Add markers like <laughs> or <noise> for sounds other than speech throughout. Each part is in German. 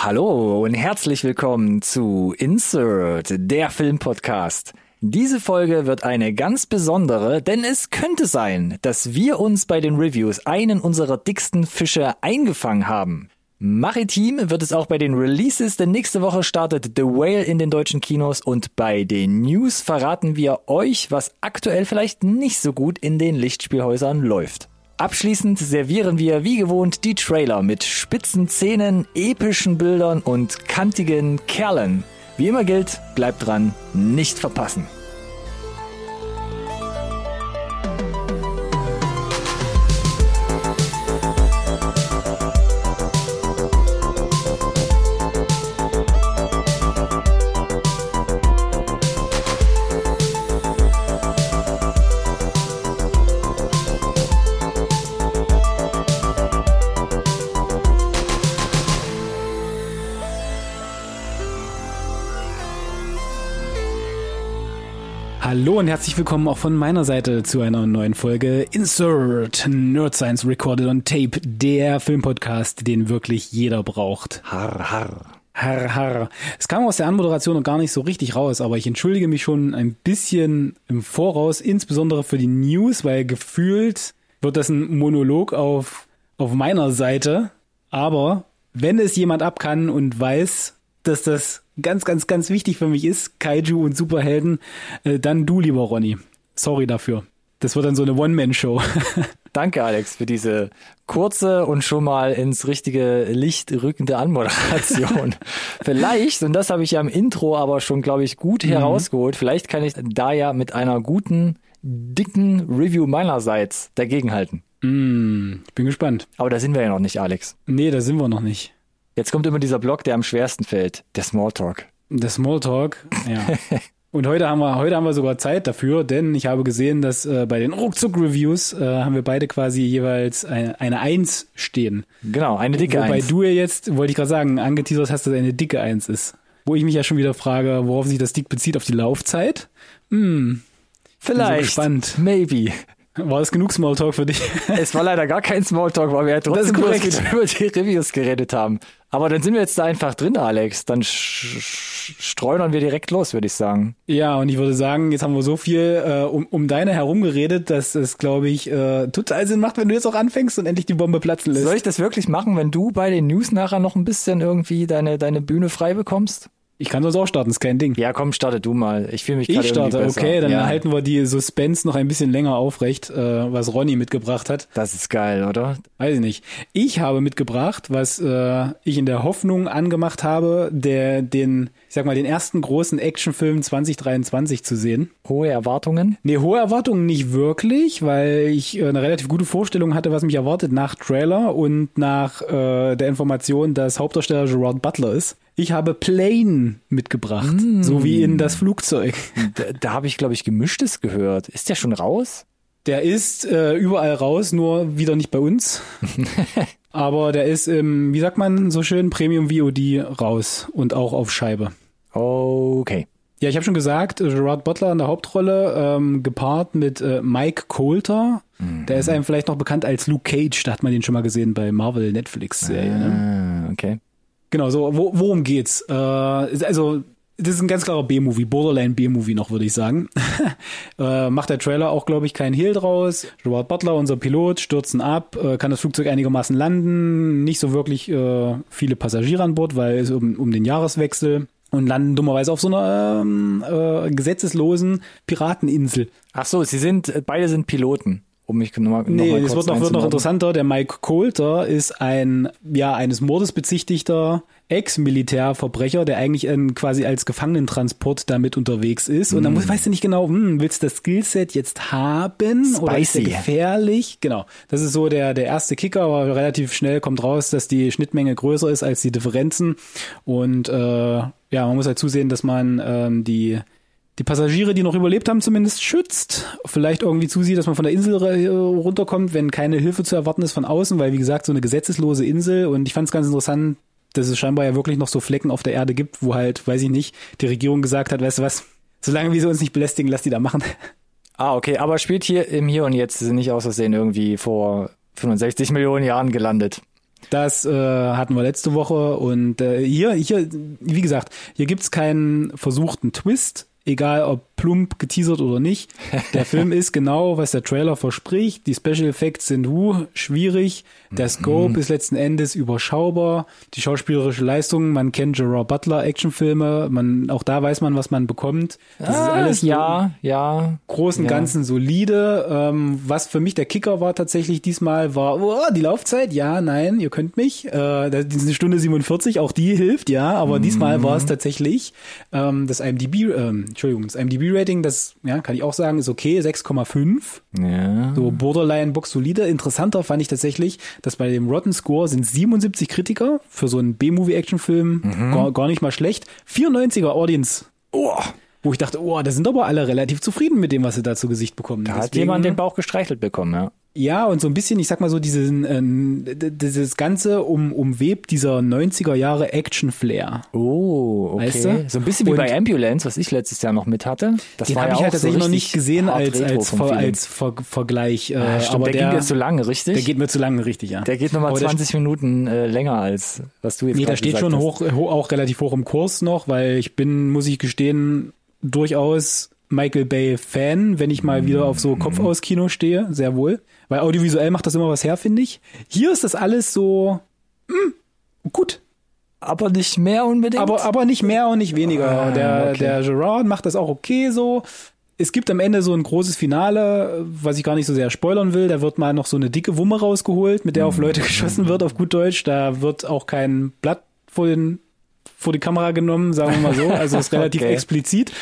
Hallo und herzlich willkommen zu Insert, der Filmpodcast. Diese Folge wird eine ganz besondere, denn es könnte sein, dass wir uns bei den Reviews einen unserer dicksten Fische eingefangen haben. Maritim wird es auch bei den Releases, denn nächste Woche startet The Whale in den deutschen Kinos und bei den News verraten wir euch, was aktuell vielleicht nicht so gut in den Lichtspielhäusern läuft. Abschließend servieren wir wie gewohnt die Trailer mit spitzen Szenen, epischen Bildern und kantigen Kerlen. Wie immer gilt, bleibt dran, nicht verpassen. Hallo und herzlich willkommen auch von meiner Seite zu einer neuen Folge Insert Nerd Science Recorded on Tape, der Filmpodcast, den wirklich jeder braucht. Har, har. Har, har. Es kam aus der Anmoderation noch gar nicht so richtig raus, aber ich entschuldige mich schon ein bisschen im Voraus, insbesondere für die News, weil gefühlt wird das ein Monolog auf, auf meiner Seite. Aber wenn es jemand ab kann und weiß, dass das ganz, ganz, ganz wichtig für mich ist, Kaiju und Superhelden, äh, dann du, lieber Ronny. Sorry dafür. Das wird dann so eine One-Man-Show. <laughs> Danke, Alex, für diese kurze und schon mal ins richtige Licht rückende Anmoderation. <laughs> vielleicht, und das habe ich ja im Intro aber schon, glaube ich, gut mhm. herausgeholt, vielleicht kann ich da ja mit einer guten, dicken Review meinerseits dagegenhalten. Mm, bin gespannt. Aber da sind wir ja noch nicht, Alex. Nee, da sind wir noch nicht. Jetzt kommt immer dieser Block, der am schwersten fällt, der Smalltalk. Der Smalltalk, ja. <laughs> Und heute haben wir, heute haben wir sogar Zeit dafür, denn ich habe gesehen, dass äh, bei den Ruckzuck-Reviews äh, haben wir beide quasi jeweils eine, eine Eins stehen. Genau, eine dicke Wobei Eins. du ja jetzt, wollte ich gerade sagen, angeteasert hast, dass eine dicke Eins ist. Wo ich mich ja schon wieder frage, worauf sich das dick bezieht, auf die Laufzeit? Hm. Vielleicht. So gespannt. Maybe. War das genug Smalltalk für dich? Es war leider gar kein Smalltalk, weil wir ja trotzdem <laughs> über die Reviews geredet haben. Aber dann sind wir jetzt da einfach drin, Alex. Dann streunern wir direkt los, würde ich sagen. Ja, und ich würde sagen, jetzt haben wir so viel äh, um, um deine herum geredet, dass es, glaube ich, äh, total Sinn macht, wenn du jetzt auch anfängst und endlich die Bombe platzen lässt. Soll ich das wirklich machen, wenn du bei den News nachher noch ein bisschen irgendwie deine, deine Bühne frei bekommst? Ich kann sonst auch starten, ist kein Ding. Ja, komm, starte du mal. Ich fühle mich gerade Ich starte, okay, dann ja, halten wir die Suspense noch ein bisschen länger aufrecht, äh, was Ronny mitgebracht hat. Das ist geil, oder? Weiß ich nicht. Ich habe mitgebracht, was äh, ich in der Hoffnung angemacht habe, der den, ich sag mal, den ersten großen Actionfilm 2023 zu sehen. Hohe Erwartungen? Nee, hohe Erwartungen nicht wirklich, weil ich äh, eine relativ gute Vorstellung hatte, was mich erwartet nach Trailer und nach äh, der Information, dass Hauptdarsteller Gerard Butler ist. Ich habe Plane mitgebracht, so wie in das Flugzeug. <laughs> Da, da habe ich, glaube ich, Gemischtes gehört. Ist der schon raus? Der ist äh, überall raus, nur wieder nicht bei uns. <laughs> Aber der ist im, wie sagt man so schön, Premium VOD raus und auch auf Scheibe. Okay. Ja, ich habe schon gesagt, Gerard Butler in der Hauptrolle, ähm, gepaart mit äh, Mike Coulter. Der ist einem vielleicht noch bekannt als Luke Cage, da hat man den schon mal gesehen bei Marvel Netflix-Serie. Ne? Ah, okay. Genau, so, wo, worum geht's? Äh, also, das ist ein ganz klarer B-Movie, Borderline B-Movie noch, würde ich sagen. <laughs> äh, macht der Trailer auch, glaube ich, keinen Hehl draus. Gerard Butler, unser Pilot, stürzen ab, äh, kann das Flugzeug einigermaßen landen, nicht so wirklich äh, viele Passagiere an Bord, weil es um, um den Jahreswechsel und landen dummerweise auf so einer ähm, äh, gesetzeslosen Pirateninsel. Ach so, sie sind, beide sind Piloten. Um mich nochmal noch Nee, es wird noch, wird noch interessanter. Der Mike Coulter ist ein, ja, eines Mordes bezichtigter Ex-Militärverbrecher, der eigentlich ähm, quasi als Gefangenentransport damit unterwegs ist. Und dann muss, weißt du nicht genau, hm, willst du das Skillset jetzt haben? Oder ist der Spicy. gefährlich? Genau. Das ist so der, der erste Kicker, aber relativ schnell kommt raus, dass die Schnittmenge größer ist als die Differenzen. Und äh, ja, man muss halt zusehen, dass man ähm, die die Passagiere, die noch überlebt haben, zumindest schützt. Vielleicht irgendwie zusieht, dass man von der Insel runterkommt, wenn keine Hilfe zu erwarten ist von außen, weil wie gesagt, so eine gesetzeslose Insel und ich fand es ganz interessant, dass es scheinbar ja wirklich noch so Flecken auf der Erde gibt, wo halt, weiß ich nicht, die Regierung gesagt hat, weißt du was, solange wir sie uns nicht belästigen, lass die da machen. <laughs> Ah, okay, aber spielt hier im Hier und Jetzt nicht aus Versehen irgendwie vor 65 Millionen Jahren gelandet. Das äh, hatten wir letzte Woche und äh, hier, hier, wie gesagt, hier gibt's keinen versuchten Twist, egal ob plump geteasert oder nicht. <laughs> Der Film ist genau, was der Trailer verspricht. Die Special Effects sind uh, schwierig. Der Scope mhm. ist letzten Endes überschaubar. Die schauspielerische Leistung, man kennt Gerard Butler Actionfilme, man auch da weiß man, was man bekommt. Das ah, ist alles ja, ja, großen ja. Ganzen solide. Ähm, was für mich der Kicker war tatsächlich diesmal war oh, die Laufzeit. Ja, nein, ihr könnt mich. Äh, das ist eine Stunde 47, auch die hilft, ja. Aber mhm. diesmal war es tatsächlich ähm, das IMDb, ähm, Entschuldigung, das IMDb-Rating, das ja kann ich auch sagen, ist okay, 6,5. Ja. So Borderline Box solide. Interessanter fand ich tatsächlich dass bei dem Rotten Score sind 77 Kritiker für so einen B-Movie-Action-Film mhm. gar, gar nicht mal schlecht. 94er Audience. Oh. Wo ich dachte, oh, da sind aber alle relativ zufrieden mit dem, was sie da zu Gesicht bekommen. Da Deswegen, hat jemand den Bauch gestreichelt bekommen, ja. Ja, und so ein bisschen, ich sag mal so, diesen, äh, dieses Ganze um, umwebt dieser 90er Jahre Action-Flair. Oh, okay. Weißt du? So ein bisschen wie und bei Ambulance, was ich letztes Jahr noch mit hatte. Das den habe ja ich halt tatsächlich so noch nicht gesehen als, als, Ver, als Ver, Vergleich. Äh, ja, stimmt, aber der, der ging mir zu lange, richtig? Der geht mir zu lange, richtig, ja. Der geht nochmal 20 Minuten äh, länger als was du jetzt Nee, da steht schon hoch, hoch, auch relativ hoch im Kurs noch, weil ich bin, muss ich gestehen, durchaus Michael Bay Fan, wenn ich mal wieder auf so Kopf aus Kino stehe, sehr wohl. Weil audiovisuell macht das immer was her, finde ich. Hier ist das alles so mh, hm, gut. Aber nicht mehr unbedingt. Aber, aber nicht mehr und nicht weniger. Ah, der, okay. der Gerard macht das auch okay so. Es gibt am Ende so ein großes Finale, was ich gar nicht so sehr spoilern will. Da wird mal noch so eine dicke Wumme rausgeholt, mit der auf Leute <laughs> geschossen wird, auf gut Deutsch. Da wird auch kein Blatt vor den vor die Kamera genommen, sagen wir mal so. Also <laughs> ist relativ okay. explizit.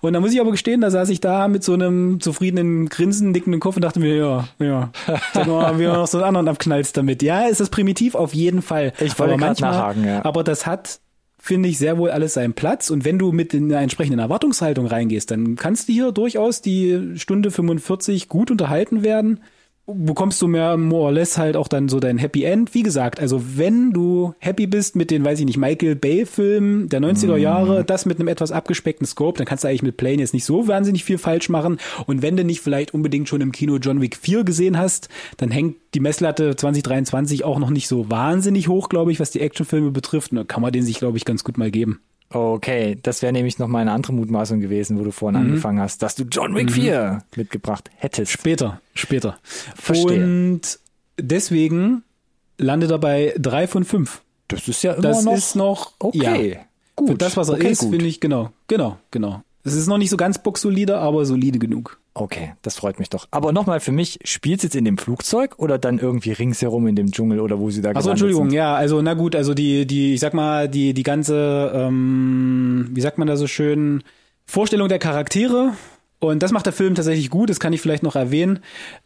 Und da muss ich aber gestehen, da saß ich da mit so einem zufriedenen Grinsen, nickenden Kopf und dachte mir, ja, ja, sag mal, wie noch so einen anderen abknallst damit. Ja, ist das primitiv auf jeden Fall. Ich wollte gerade nachhaken, ja. Aber das hat finde ich sehr wohl alles seinen Platz. Und wenn du mit in einer entsprechenden Erwartungshaltung reingehst, dann kannst du hier durchaus die Stunde 45 gut unterhalten werden bekommst du mehr more or less halt auch dann so dein Happy End. Wie gesagt, also wenn du happy bist mit den, weiß ich nicht, Michael Bay Filmen der 90er Jahre, mm. das mit einem etwas abgespeckten Scope, dann kannst du eigentlich mit Plane jetzt nicht so wahnsinnig viel falsch machen. Und wenn du nicht vielleicht unbedingt schon im Kino John Wick 4 gesehen hast, dann hängt die Messlatte 2023 auch noch nicht so wahnsinnig hoch, glaube ich, was die Actionfilme betrifft. Und da kann man den sich, glaube ich, ganz gut mal geben. Okay, das wäre nämlich noch mal eine andere Mutmaßung gewesen, wo du vorhin mhm. angefangen hast, dass du John Wick 4 mhm. mitgebracht hättest. Später, später. Verstehe. Und deswegen landet er bei drei von fünf. Das ist ja immer das noch ist noch okay. Ja, gut. Für das, was er okay, ist, finde ich, genau, genau, genau. Es ist noch nicht so ganz boxsolide, aber solide genug. Okay, das freut mich doch. Aber nochmal für mich, spielt jetzt in dem Flugzeug oder dann irgendwie ringsherum in dem Dschungel oder wo sie da Achso, Entschuldigung, sind? ja, also na gut, also die, die, ich sag mal, die, die ganze, ähm, wie sagt man da so schön, Vorstellung der Charaktere und das macht der Film tatsächlich gut, das kann ich vielleicht noch erwähnen,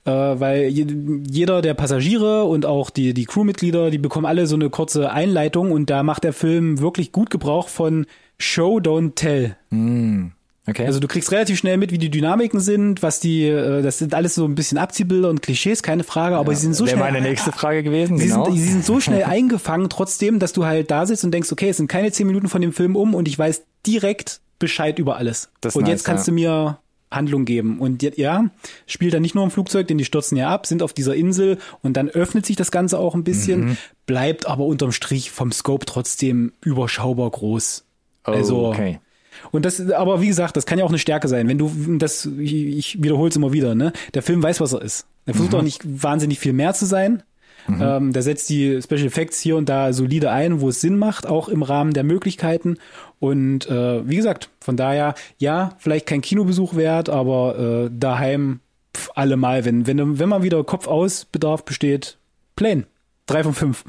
äh, weil jeder der Passagiere und auch die, die Crewmitglieder, die bekommen alle so eine kurze Einleitung und da macht der Film wirklich gut Gebrauch von Show, Don't Tell. Mm. Okay. Also du kriegst relativ schnell mit, wie die Dynamiken sind, was die, äh, das sind alles so ein bisschen Abziehbilder und Klischees, keine Frage, aber ja, sie sind so schnell. meine nächste Frage gewesen. Sie, genau. sind, sie sind so <laughs> schnell eingefangen, trotzdem, dass du halt da sitzt und denkst, okay, es sind keine zehn Minuten von dem Film um und ich weiß direkt Bescheid über alles. Das und nice, jetzt kannst ja. du mir Handlung geben. Und ja, spielt dann nicht nur im Flugzeug, denn die stürzen ja ab, sind auf dieser Insel und dann öffnet sich das Ganze auch ein bisschen, mhm. bleibt aber unterm Strich vom Scope trotzdem überschaubar groß. Oh, also okay. Und das, aber wie gesagt, das kann ja auch eine Stärke sein. Wenn du das, ich, ich wiederhole es immer wieder, ne? Der Film weiß, was er ist. Er versucht mhm. auch nicht wahnsinnig viel mehr zu sein. Mhm. Ähm, der setzt die Special Effects hier und da solide ein, wo es Sinn macht, auch im Rahmen der Möglichkeiten. Und äh, wie gesagt, von daher, ja, vielleicht kein Kinobesuch wert, aber äh, daheim pf, allemal, wenn, wenn, wenn man wieder Kopf aus Bedarf besteht, plain. Drei von fünf.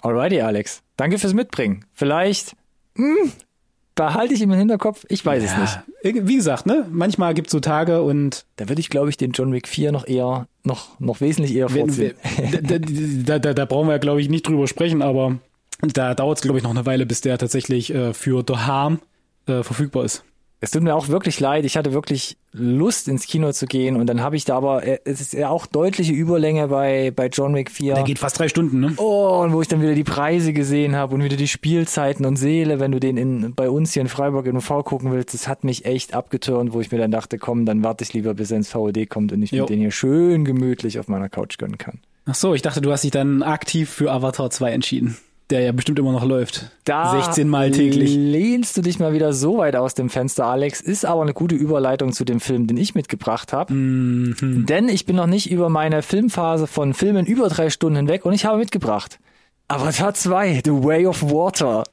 Alrighty, Alex. Danke fürs Mitbringen. Vielleicht mh, hm, behalte ich im Hinterkopf, ich weiß ja, es nicht. Wie gesagt, ne, manchmal gibt's so Tage und da würde ich, glaube ich, den John Wick 4 noch eher, noch, noch wesentlich eher vorziehen. da, <laughs> da, da, da brauchen wir glaube ich, nicht drüber sprechen, aber da dauert es, glaube ich, noch eine Weile, bis der tatsächlich äh, für The Harm äh, verfügbar ist. Es tut mir auch wirklich leid. Ich hatte wirklich Lust ins Kino zu gehen und dann habe ich da aber, äh, es ist ja auch deutliche Überlänge bei, bei John Wick 4. Der geht fast drei Stunden, ne? Oh, und wo ich dann wieder die Preise gesehen habe und wieder die Spielzeiten und Seele, wenn du den in, bei uns hier in Freiburg in UV gucken willst, das hat mich echt abgetürnt, wo ich mir dann dachte, komm, dann warte ich lieber, bis er ins VOD kommt und ich mir den hier schön gemütlich auf meiner Couch gönnen kann. Ach so, ich dachte, du hast dich dann aktiv für Avatar 2 entschieden. Der ja bestimmt immer noch läuft. Da 16 Mal täglich. lehnst du dich mal wieder so weit aus dem Fenster, Alex. Ist aber eine gute Überleitung zu dem Film, den ich mitgebracht habe. Mhm. Denn ich bin noch nicht über meine Filmphase von Filmen über drei Stunden hinweg und ich habe mitgebracht. Avatar 2, The Way of Water.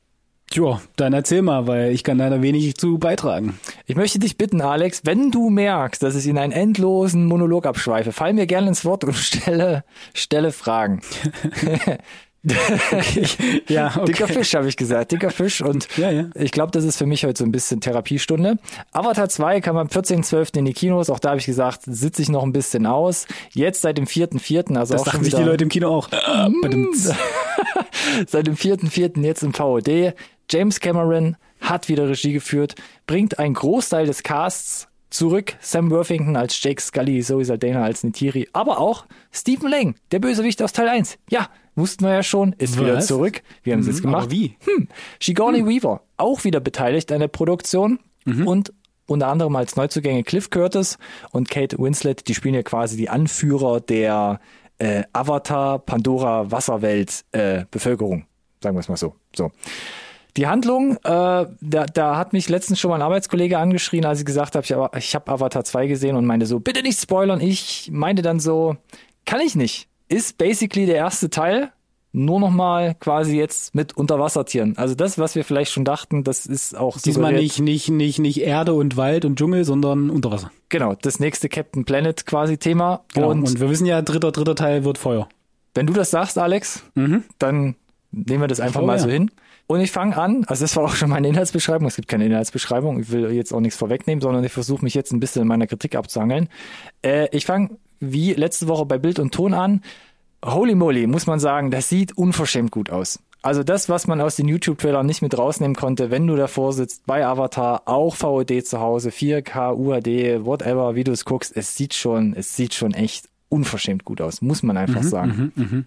Tja, dann erzähl mal, weil ich kann leider wenig zu beitragen. Ich möchte dich bitten, Alex, wenn du merkst, dass ich in einen endlosen Monolog abschweife, fall mir gerne ins Wort und <laughs> stelle, stelle Fragen. <laughs> <laughs> Ja, okay. Dicker Fisch, habe ich gesagt. Dicker Fisch. Und Ja, ja. ich glaube, das ist für mich heute so ein bisschen Therapiestunde. Avatar 2 kam am 14.12. in die Kinos. Auch da habe ich gesagt, sitze ich noch ein bisschen aus. Jetzt seit dem 4.4., also Das auch dachten sich die Leute im Kino auch. Badumts. <laughs> seit dem 4.4. jetzt im VOD. James Cameron hat wieder Regie geführt, bringt einen Großteil des Casts zurück. Sam Worthington als Jake Scully, Zoe Saldana als Nitiri, aber auch Stephen Lang, der Bösewicht aus Teil 1. Ja, wussten wir ja schon, ist wieder Was? zurück. Wir haben es jetzt gemacht. Aber wie? Sigourney Weaver, auch wieder beteiligt an der Produktion und unter anderem als Neuzugänge Cliff Curtis und Kate Winslet, die spielen ja quasi die Anführer der äh, Avatar Pandora Wasserwelt äh, Bevölkerung, sagen wir es mal so. So. Die Handlung, äh, da, da hat mich letztens schon mal ein Arbeitskollege angeschrien, als ich gesagt habe, ich, hab- ich habe Avatar 2 gesehen und meinte so, bitte nicht spoilern. Ich meinte dann so, kann ich nicht. Ist basically der erste Teil, nur noch mal quasi jetzt mit Unterwassertieren. Also das, was wir vielleicht schon dachten, das ist auch Diesmal suggeriert- nicht, nicht, nicht, nicht Erde und Wald und Dschungel, sondern Unterwasser. Genau, das nächste Captain Planet quasi Thema. Genau. Und, Und, wir wissen ja, dritter, dritter Teil wird Feuer. wenn du das sagst, Alex, dann nehmen wir das einfach Oh, mal ja. so hin. Und ich fange an, also das war auch schon meine Inhaltsbeschreibung, es gibt keine Inhaltsbeschreibung, ich will jetzt auch nichts vorwegnehmen, sondern ich versuche mich jetzt ein bisschen in meiner Kritik abzuhangeln. Äh, ich fange wie letzte Woche bei Bild und Ton an. Holy moly, muss man sagen, das sieht unverschämt gut aus. Also das, was man aus den YouTube-Trailern nicht mit rausnehmen konnte, wenn du davor sitzt, bei Avatar, auch VOD zu Hause, 4K, UHD, whatever, wie du es guckst, es sieht schon, es sieht schon echt unverschämt gut aus, muss man einfach sagen.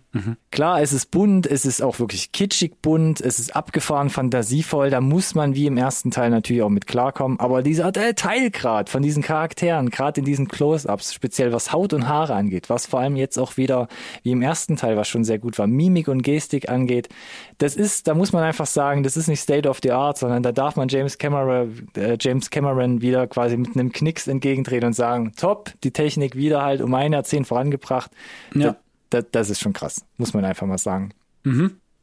Klar, es ist bunt, es ist auch wirklich kitschig bunt, es ist abgefahren, fantasievoll, da muss man wie im ersten Teil natürlich auch mit klarkommen, aber dieser äh, Teilgrad von diesen Charakteren, gerade in diesen Close-Ups, speziell was Haut und Haare angeht, was vor allem jetzt auch wieder wie im ersten Teil, was schon sehr gut war, Mimik und Gestik angeht, das ist, da muss man einfach sagen, das ist nicht State of the Art, sondern da darf man James Cameron, äh, James Cameron wieder quasi mit einem Knicks entgegentreten und sagen, top, die Technik wieder halt um ein Jahrzehnt vorangebracht. Ja. Das, das ist schon krass, muss man einfach mal sagen.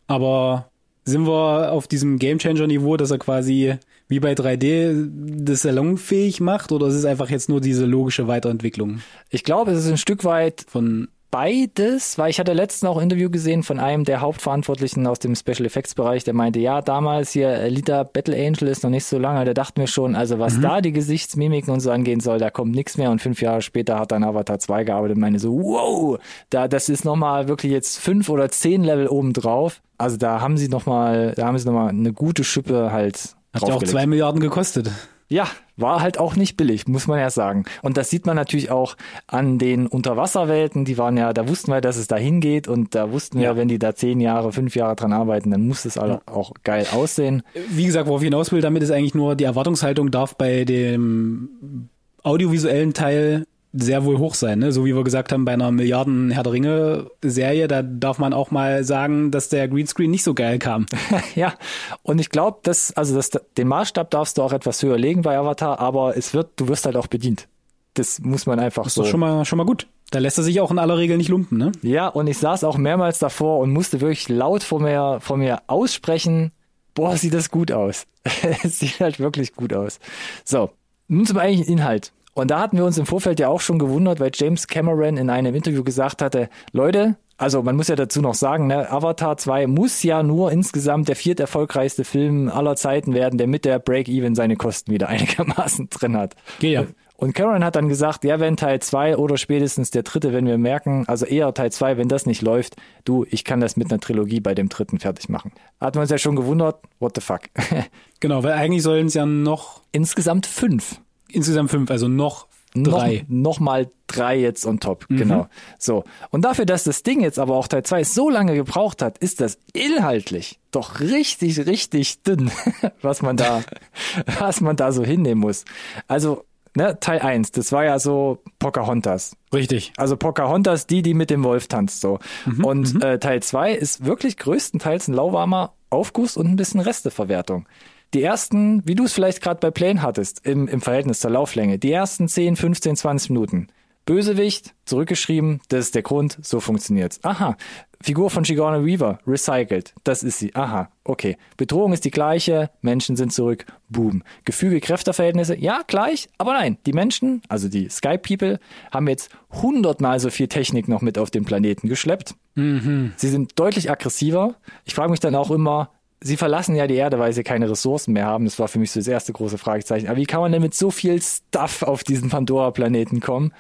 Aber sind wir auf diesem Gamechanger-Niveau, dass er quasi wie bei 3D das salonfähig macht oder ist es einfach jetzt nur diese logische Weiterentwicklung Ich glaube, es ist ein Stück weit von beides, weil ich hatte letztens auch ein Interview gesehen von einem der Hauptverantwortlichen aus dem Special Effects Bereich, der meinte, ja, damals hier Alita Battle Angel ist noch nicht so lange, da dachten wir schon, also was da die Gesichtsmimiken und so angehen soll, da kommt nichts mehr und fünf Jahre später hat dann Avatar 2 gearbeitet und meine so, wow, da, das ist nochmal wirklich jetzt fünf oder zehn Level oben drauf. Also da haben sie nochmal, da haben sie nochmal eine gute Schippe halt hat ja auch zwei Milliarden gekostet. Ja, war halt auch nicht billig, muss man ja sagen. Und das sieht man natürlich auch an den Unterwasserwelten. Die waren ja, da wussten wir, dass es da hingeht und da wussten wir, Ja. wenn die da zehn Jahre, fünf Jahre dran arbeiten, dann muss es alle auch geil aussehen. Wie gesagt, worauf ich hinaus will, damit ist eigentlich nur, die Erwartungshaltung darf bei dem audiovisuellen Teil sehr wohl hoch sein, ne? So wie wir gesagt haben, bei einer Milliarden Herr der Ringe Serie, da darf man auch mal sagen, dass der Greenscreen nicht so geil kam. <laughs> ja, und ich glaube, dass, also das, den Maßstab darfst du auch etwas höher legen bei Avatar, aber es wird, du wirst halt auch bedient. Das muss man einfach Das ist so. doch schon mal, schon mal gut. Da lässt er sich auch in aller Regel nicht lumpen, ne? Ja, und ich saß auch mehrmals davor und musste wirklich laut vor mir, vor mir aussprechen, boah, sieht das gut aus. <laughs> es sieht halt wirklich gut aus. So, nun zum eigentlichen Inhalt. Und da hatten wir uns im Vorfeld ja auch schon gewundert, weil James Cameron in einem Interview gesagt hatte, Leute, also man muss ja dazu noch sagen, ne, Avatar 2 muss ja nur insgesamt der viert erfolgreichste Film aller Zeiten werden, der mit der Break-Even seine Kosten wieder <laughs> einigermaßen drin hat. Geht ja. Und Cameron hat dann gesagt, ja, wenn Teil 2 oder spätestens der dritte, wenn wir merken, also eher Teil 2, wenn das nicht läuft, du, ich kann das mit einer Trilogie bei dem dritten fertig machen. Hat man uns ja schon gewundert, what the fuck. <laughs> Genau, weil eigentlich sollen es ja noch Insgesamt fünf. Insgesamt fünf, also noch drei. Noch, noch mal drei jetzt on top, genau. So. Und dafür, dass das Ding jetzt aber auch Teil 2 so lange gebraucht hat, ist das inhaltlich doch richtig, richtig dünn, <laughs> was man da, <laughs> was man da so hinnehmen muss. Also, ne, Teil 1, das war ja so Pocahontas. Richtig. Also Pocahontas, die, die mit dem Wolf tanzt, so. und Äh, Teil 2 ist wirklich größtenteils ein lauwarmer Aufguss und ein bisschen Resteverwertung. Die ersten, wie du es vielleicht gerade bei Plane hattest, im, im Verhältnis zur Lauflänge, die ersten 10, 15, 20 Minuten. Bösewicht, zurückgeschrieben, das ist der Grund, so funktioniert's. Aha, Figur von Sigourney Weaver, recycelt, das ist sie. Aha, okay. Bedrohung ist die gleiche, Menschen sind zurück, boom. Gefüge, Kräfteverhältnisse, ja, gleich, aber nein. Die Menschen, also die Sky People, haben jetzt hundertmal so viel Technik noch mit auf den Planeten geschleppt. Sie sind deutlich aggressiver. Ich frage mich dann auch immer, sie verlassen ja die Erde, weil sie keine Ressourcen mehr haben. Das war für mich so das erste große Fragezeichen. Aber wie kann man denn mit so viel Stuff auf diesen Pandora-Planeten kommen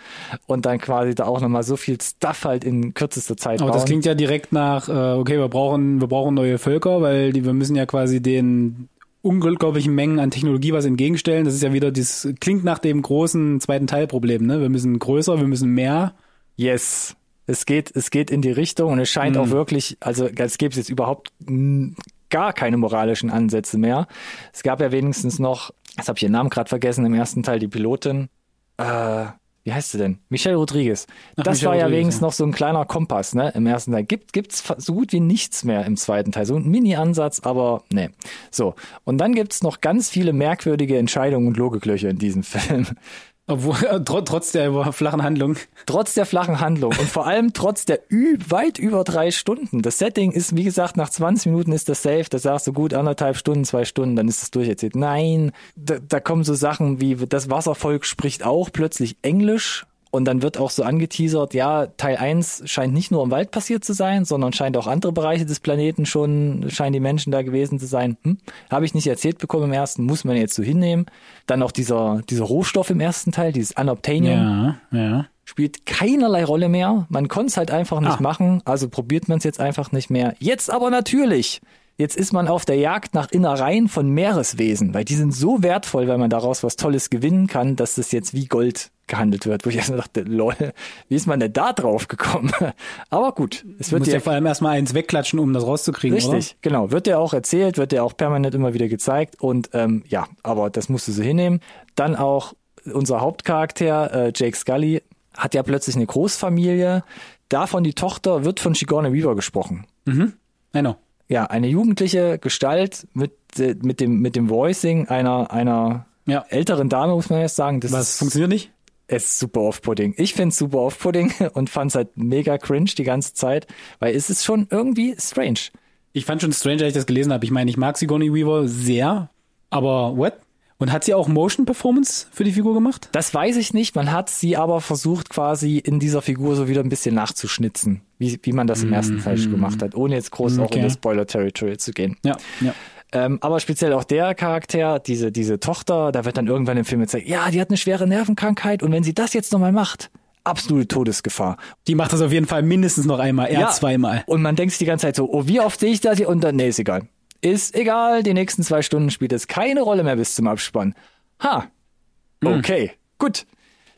und dann quasi da auch nochmal so viel Stuff halt in kürzester Zeit Aber bauen? das klingt ja direkt nach, äh, okay, wir brauchen, wir brauchen neue Völker, weil die, wir müssen ja quasi den unglaublichen Mengen an Technologie was entgegenstellen. Das ist ja wieder das klingt nach dem großen zweiten Teilproblem, ne? Wir müssen größer, wir müssen mehr. Yes. Es geht, es geht in die Richtung und es scheint Mhm. auch wirklich, also als gäbe es jetzt überhaupt mm, gar keine moralischen Ansätze mehr. Es gab ja wenigstens noch, jetzt habe ich ihren Namen gerade vergessen, im ersten Teil die Pilotin, äh, wie heißt sie denn? Michelle Rodriguez. Ach, das Michelle war ja wenigstens ja. noch so ein kleiner Kompass, ne? Im ersten Teil. Gibt, gibt's so gut wie nichts mehr im zweiten Teil. So ein Mini-Ansatz, aber ne. So. Und dann gibt's noch ganz viele merkwürdige Entscheidungen und Logiklöcher in diesem <laughs> Film. Obwohl, <laughs> tr trotz der flachen Handlung. Trotz der flachen Handlung und vor allem trotz der weit über drei Stunden. Das Setting ist, wie gesagt, nach 20 Minuten ist das safe. Da sagst du gut anderthalb Stunden, zwei Stunden, dann ist es durcherzählt. Nein, da, da kommen so Sachen wie das Wasservolk spricht auch plötzlich Englisch. Und dann wird auch so angeteasert, ja, Teil 1 scheint nicht nur im Wald passiert zu sein, sondern scheint auch andere Bereiche des Planeten schon, scheinen die Menschen da gewesen zu sein. Hm? Habe ich nicht erzählt bekommen im ersten, muss man jetzt so hinnehmen. Dann auch dieser, dieser Rohstoff im ersten Teil, dieses Unobtainium Ja, ja. spielt keinerlei Rolle mehr. Man konnte es halt einfach nicht Ah. machen, also probiert man es jetzt einfach nicht mehr. Jetzt aber natürlich. Jetzt ist man auf der Jagd nach Innereien von Meereswesen, weil die sind so wertvoll, weil man daraus was Tolles gewinnen kann, dass das jetzt wie Gold gehandelt wird. Wo ich erst mal dachte, lol, wie ist man denn da drauf gekommen? Aber gut, es Du wird musst dir ja vor allem erstmal eins wegklatschen, um das rauszukriegen, Richtig, genau. Wird dir auch erzählt, wird dir auch permanent immer wieder gezeigt und ähm, ja, aber das musst du so hinnehmen. Dann auch unser Hauptcharakter, äh, Jake Scully, hat ja plötzlich eine Großfamilie. Davon die Tochter wird von Sigourney Weaver gesprochen. oder? I know. Ja, eine jugendliche Gestalt mit, äh, mit, dem, mit dem Voicing einer, einer Ja. älteren Dame, muss man jetzt sagen. Das Was funktioniert nicht? Es ist super off-putting. Ich find's super off-putting <laughs> und fand's halt mega cringe die ganze Zeit, weil es ist schon irgendwie strange. Ich fand schon strange, als ich das gelesen habe. Ich meine, ich mag Sigourney Weaver sehr, aber what? Und hat sie auch Motion Performance für die Figur gemacht? Das weiß ich nicht. Man hat sie aber versucht, quasi in dieser Figur so wieder ein bisschen nachzuschnitzen, wie, wie man das im ersten Teil schon gemacht hat, ohne jetzt groß auch in Okay. das Spoiler-Territory zu gehen. Ja, ja. Ähm, aber speziell auch der Charakter, diese, diese Tochter, da wird dann irgendwann im Film gezeigt, ja, die hat eine schwere Nervenkrankheit und wenn sie das jetzt nochmal macht, absolute Todesgefahr. Die macht das auf jeden Fall mindestens noch einmal, eher Ja. zweimal. Und man denkt sich die ganze Zeit so, oh, wie oft sehe ich das hier? Und dann, nee, ist egal. Ist egal, die nächsten zwei Stunden spielt es keine Rolle mehr bis zum Abspann. Ha, okay, gut.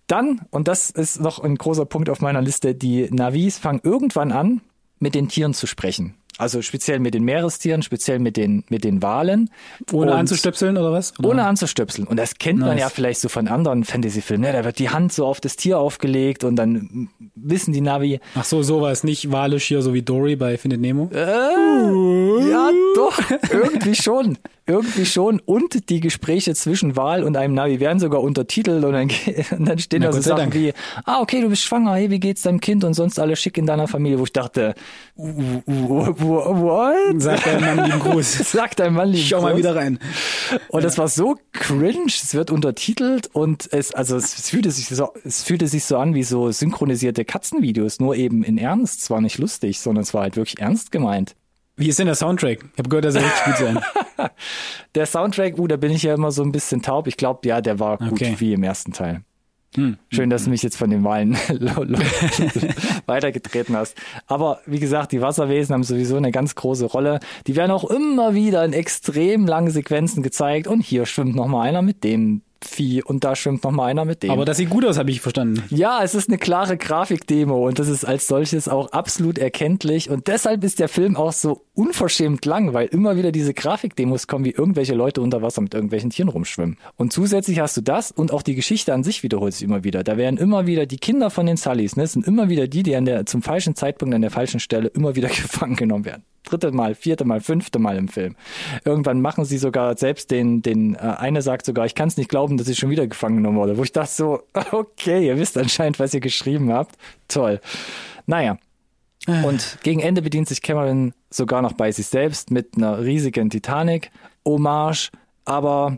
Dann, und das ist noch ein großer Punkt auf meiner Liste, die Navis fangen irgendwann an, mit den Tieren zu sprechen. Also speziell mit den Meerestieren, speziell mit den, mit den Walen. Ohne Und- anzustöpseln oder was? Oder? ohne anzustöpseln. Und das kennt man Nice. ja vielleicht so von anderen Fantasy-Filmen. Ne? Da wird die Hand so auf das Tier aufgelegt und dann wissen die Navi, Ach so, sowas, nicht walisch hier, so wie Dory bei Findet Nemo. ja doch, <laughs> irgendwie schon. Irgendwie schon. Und die Gespräche zwischen Wal und einem Navi werden sogar untertitelt und dann, <laughs> und dann stehen Na, da so Sachen Dank. wie, ah, okay, du bist schwanger, hey, wie geht's deinem Kind und sonst alles schick in deiner Familie, wo ich dachte, what? Sagt dein Mann lieben Gruß. <laughs> Sagt dein Mann lieben Schau mal Gruß. wieder rein. Und das war so cringe, es wird untertitelt und es, also es, es fühlte sich so, es fühlte sich so an wie so synchronisierte Katzenvideos, nur eben in Ernst, zwar nicht lustig, sondern es war halt wirklich ernst gemeint. Wie ist denn der Soundtrack? Ich habe gehört, der soll richtig gut sein. <laughs> Der Soundtrack, uh, da bin ich ja immer so ein bisschen taub. Ich glaube, ja, der war gut Okay. wie im ersten Teil. Hm. Schön, dass du mich jetzt von den Wahlen <laughs> <laughs> weitergetreten hast. Aber wie gesagt, die Wasserwesen haben sowieso eine ganz große Rolle. Die werden auch immer wieder in extrem langen Sequenzen gezeigt. Und hier schwimmt noch mal einer mit dem Vieh und da schwimmt noch mal einer mit dem. Aber das sieht gut aus, habe ich verstanden. Ja, es ist eine klare Grafikdemo und das ist als solches auch absolut erkenntlich und deshalb ist der Film auch so unverschämt lang, weil immer wieder diese Grafikdemos kommen, wie irgendwelche Leute unter Wasser mit irgendwelchen Tieren rumschwimmen. Und zusätzlich hast du das und auch die Geschichte an sich wiederholt sich immer wieder. Da werden immer wieder die Kinder von den Sullys, ne, sind immer wieder die, die an der zum falschen Zeitpunkt an der falschen Stelle immer wieder <laughs> gefangen genommen werden dritte Mal, vierte Mal, fünfte Mal im Film. Irgendwann machen sie sogar selbst den, den äh, eine sagt sogar, ich kann es nicht glauben, dass ich schon wieder gefangen genommen wurde. Wo ich dachte so, <laughs> okay, ihr wisst anscheinend, was ihr geschrieben habt. Toll. Naja. Äh. Und gegen Ende bedient sich Cameron sogar noch bei sich selbst mit einer riesigen Titanic-Hommage. Aber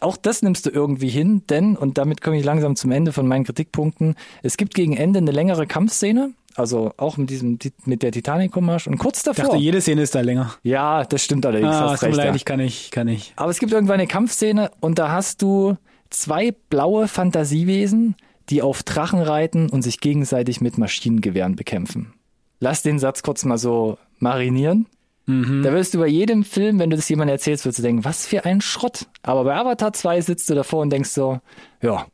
auch das nimmst du irgendwie hin, denn, und damit komme ich langsam zum Ende von meinen Kritikpunkten, es gibt gegen Ende eine längere Kampfszene, also auch mit diesem mit der Titanic-Hommage und kurz Ich davor. dachte, jede Szene ist da länger. ja, das stimmt allerdings. Ah, hast recht, leid, ja. ich kann nicht, kann nicht. Aber es gibt irgendwann eine Kampfszene und da hast du zwei blaue Fantasiewesen, die auf Drachen reiten und sich gegenseitig mit Maschinengewehren bekämpfen. Lass den Satz kurz mal so marinieren. Da wirst du bei jedem Film, wenn du das jemandem erzählst, wirst du denken, was für ein Schrott. Aber bei Avatar 2 sitzt du davor und denkst so, ja,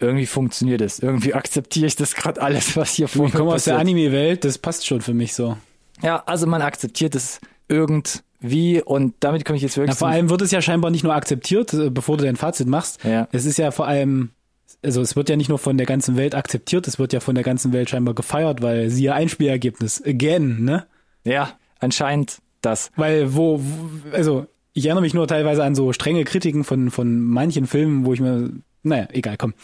irgendwie funktioniert es. Irgendwie akzeptiere ich das gerade alles, was hier vor Ich komme aus der. Anime-Welt, das passt schon für mich so. Ja, also man akzeptiert es irgendwie und damit komme ich jetzt Ja, wirklich vor zum- allem wird es ja scheinbar nicht nur akzeptiert, äh, bevor du dein Fazit machst. Ja. Es ist ja vor allem, also es wird ja nicht nur von der ganzen Welt akzeptiert, es wird ja von der ganzen Welt scheinbar gefeiert, weil siehe Einspielergebnis. Again, ne? Ja, anscheinend das. Weil wo, wo also ich erinnere mich nur teilweise an so strenge Kritiken von, von manchen Filmen, wo ich mir, naja, egal, komm.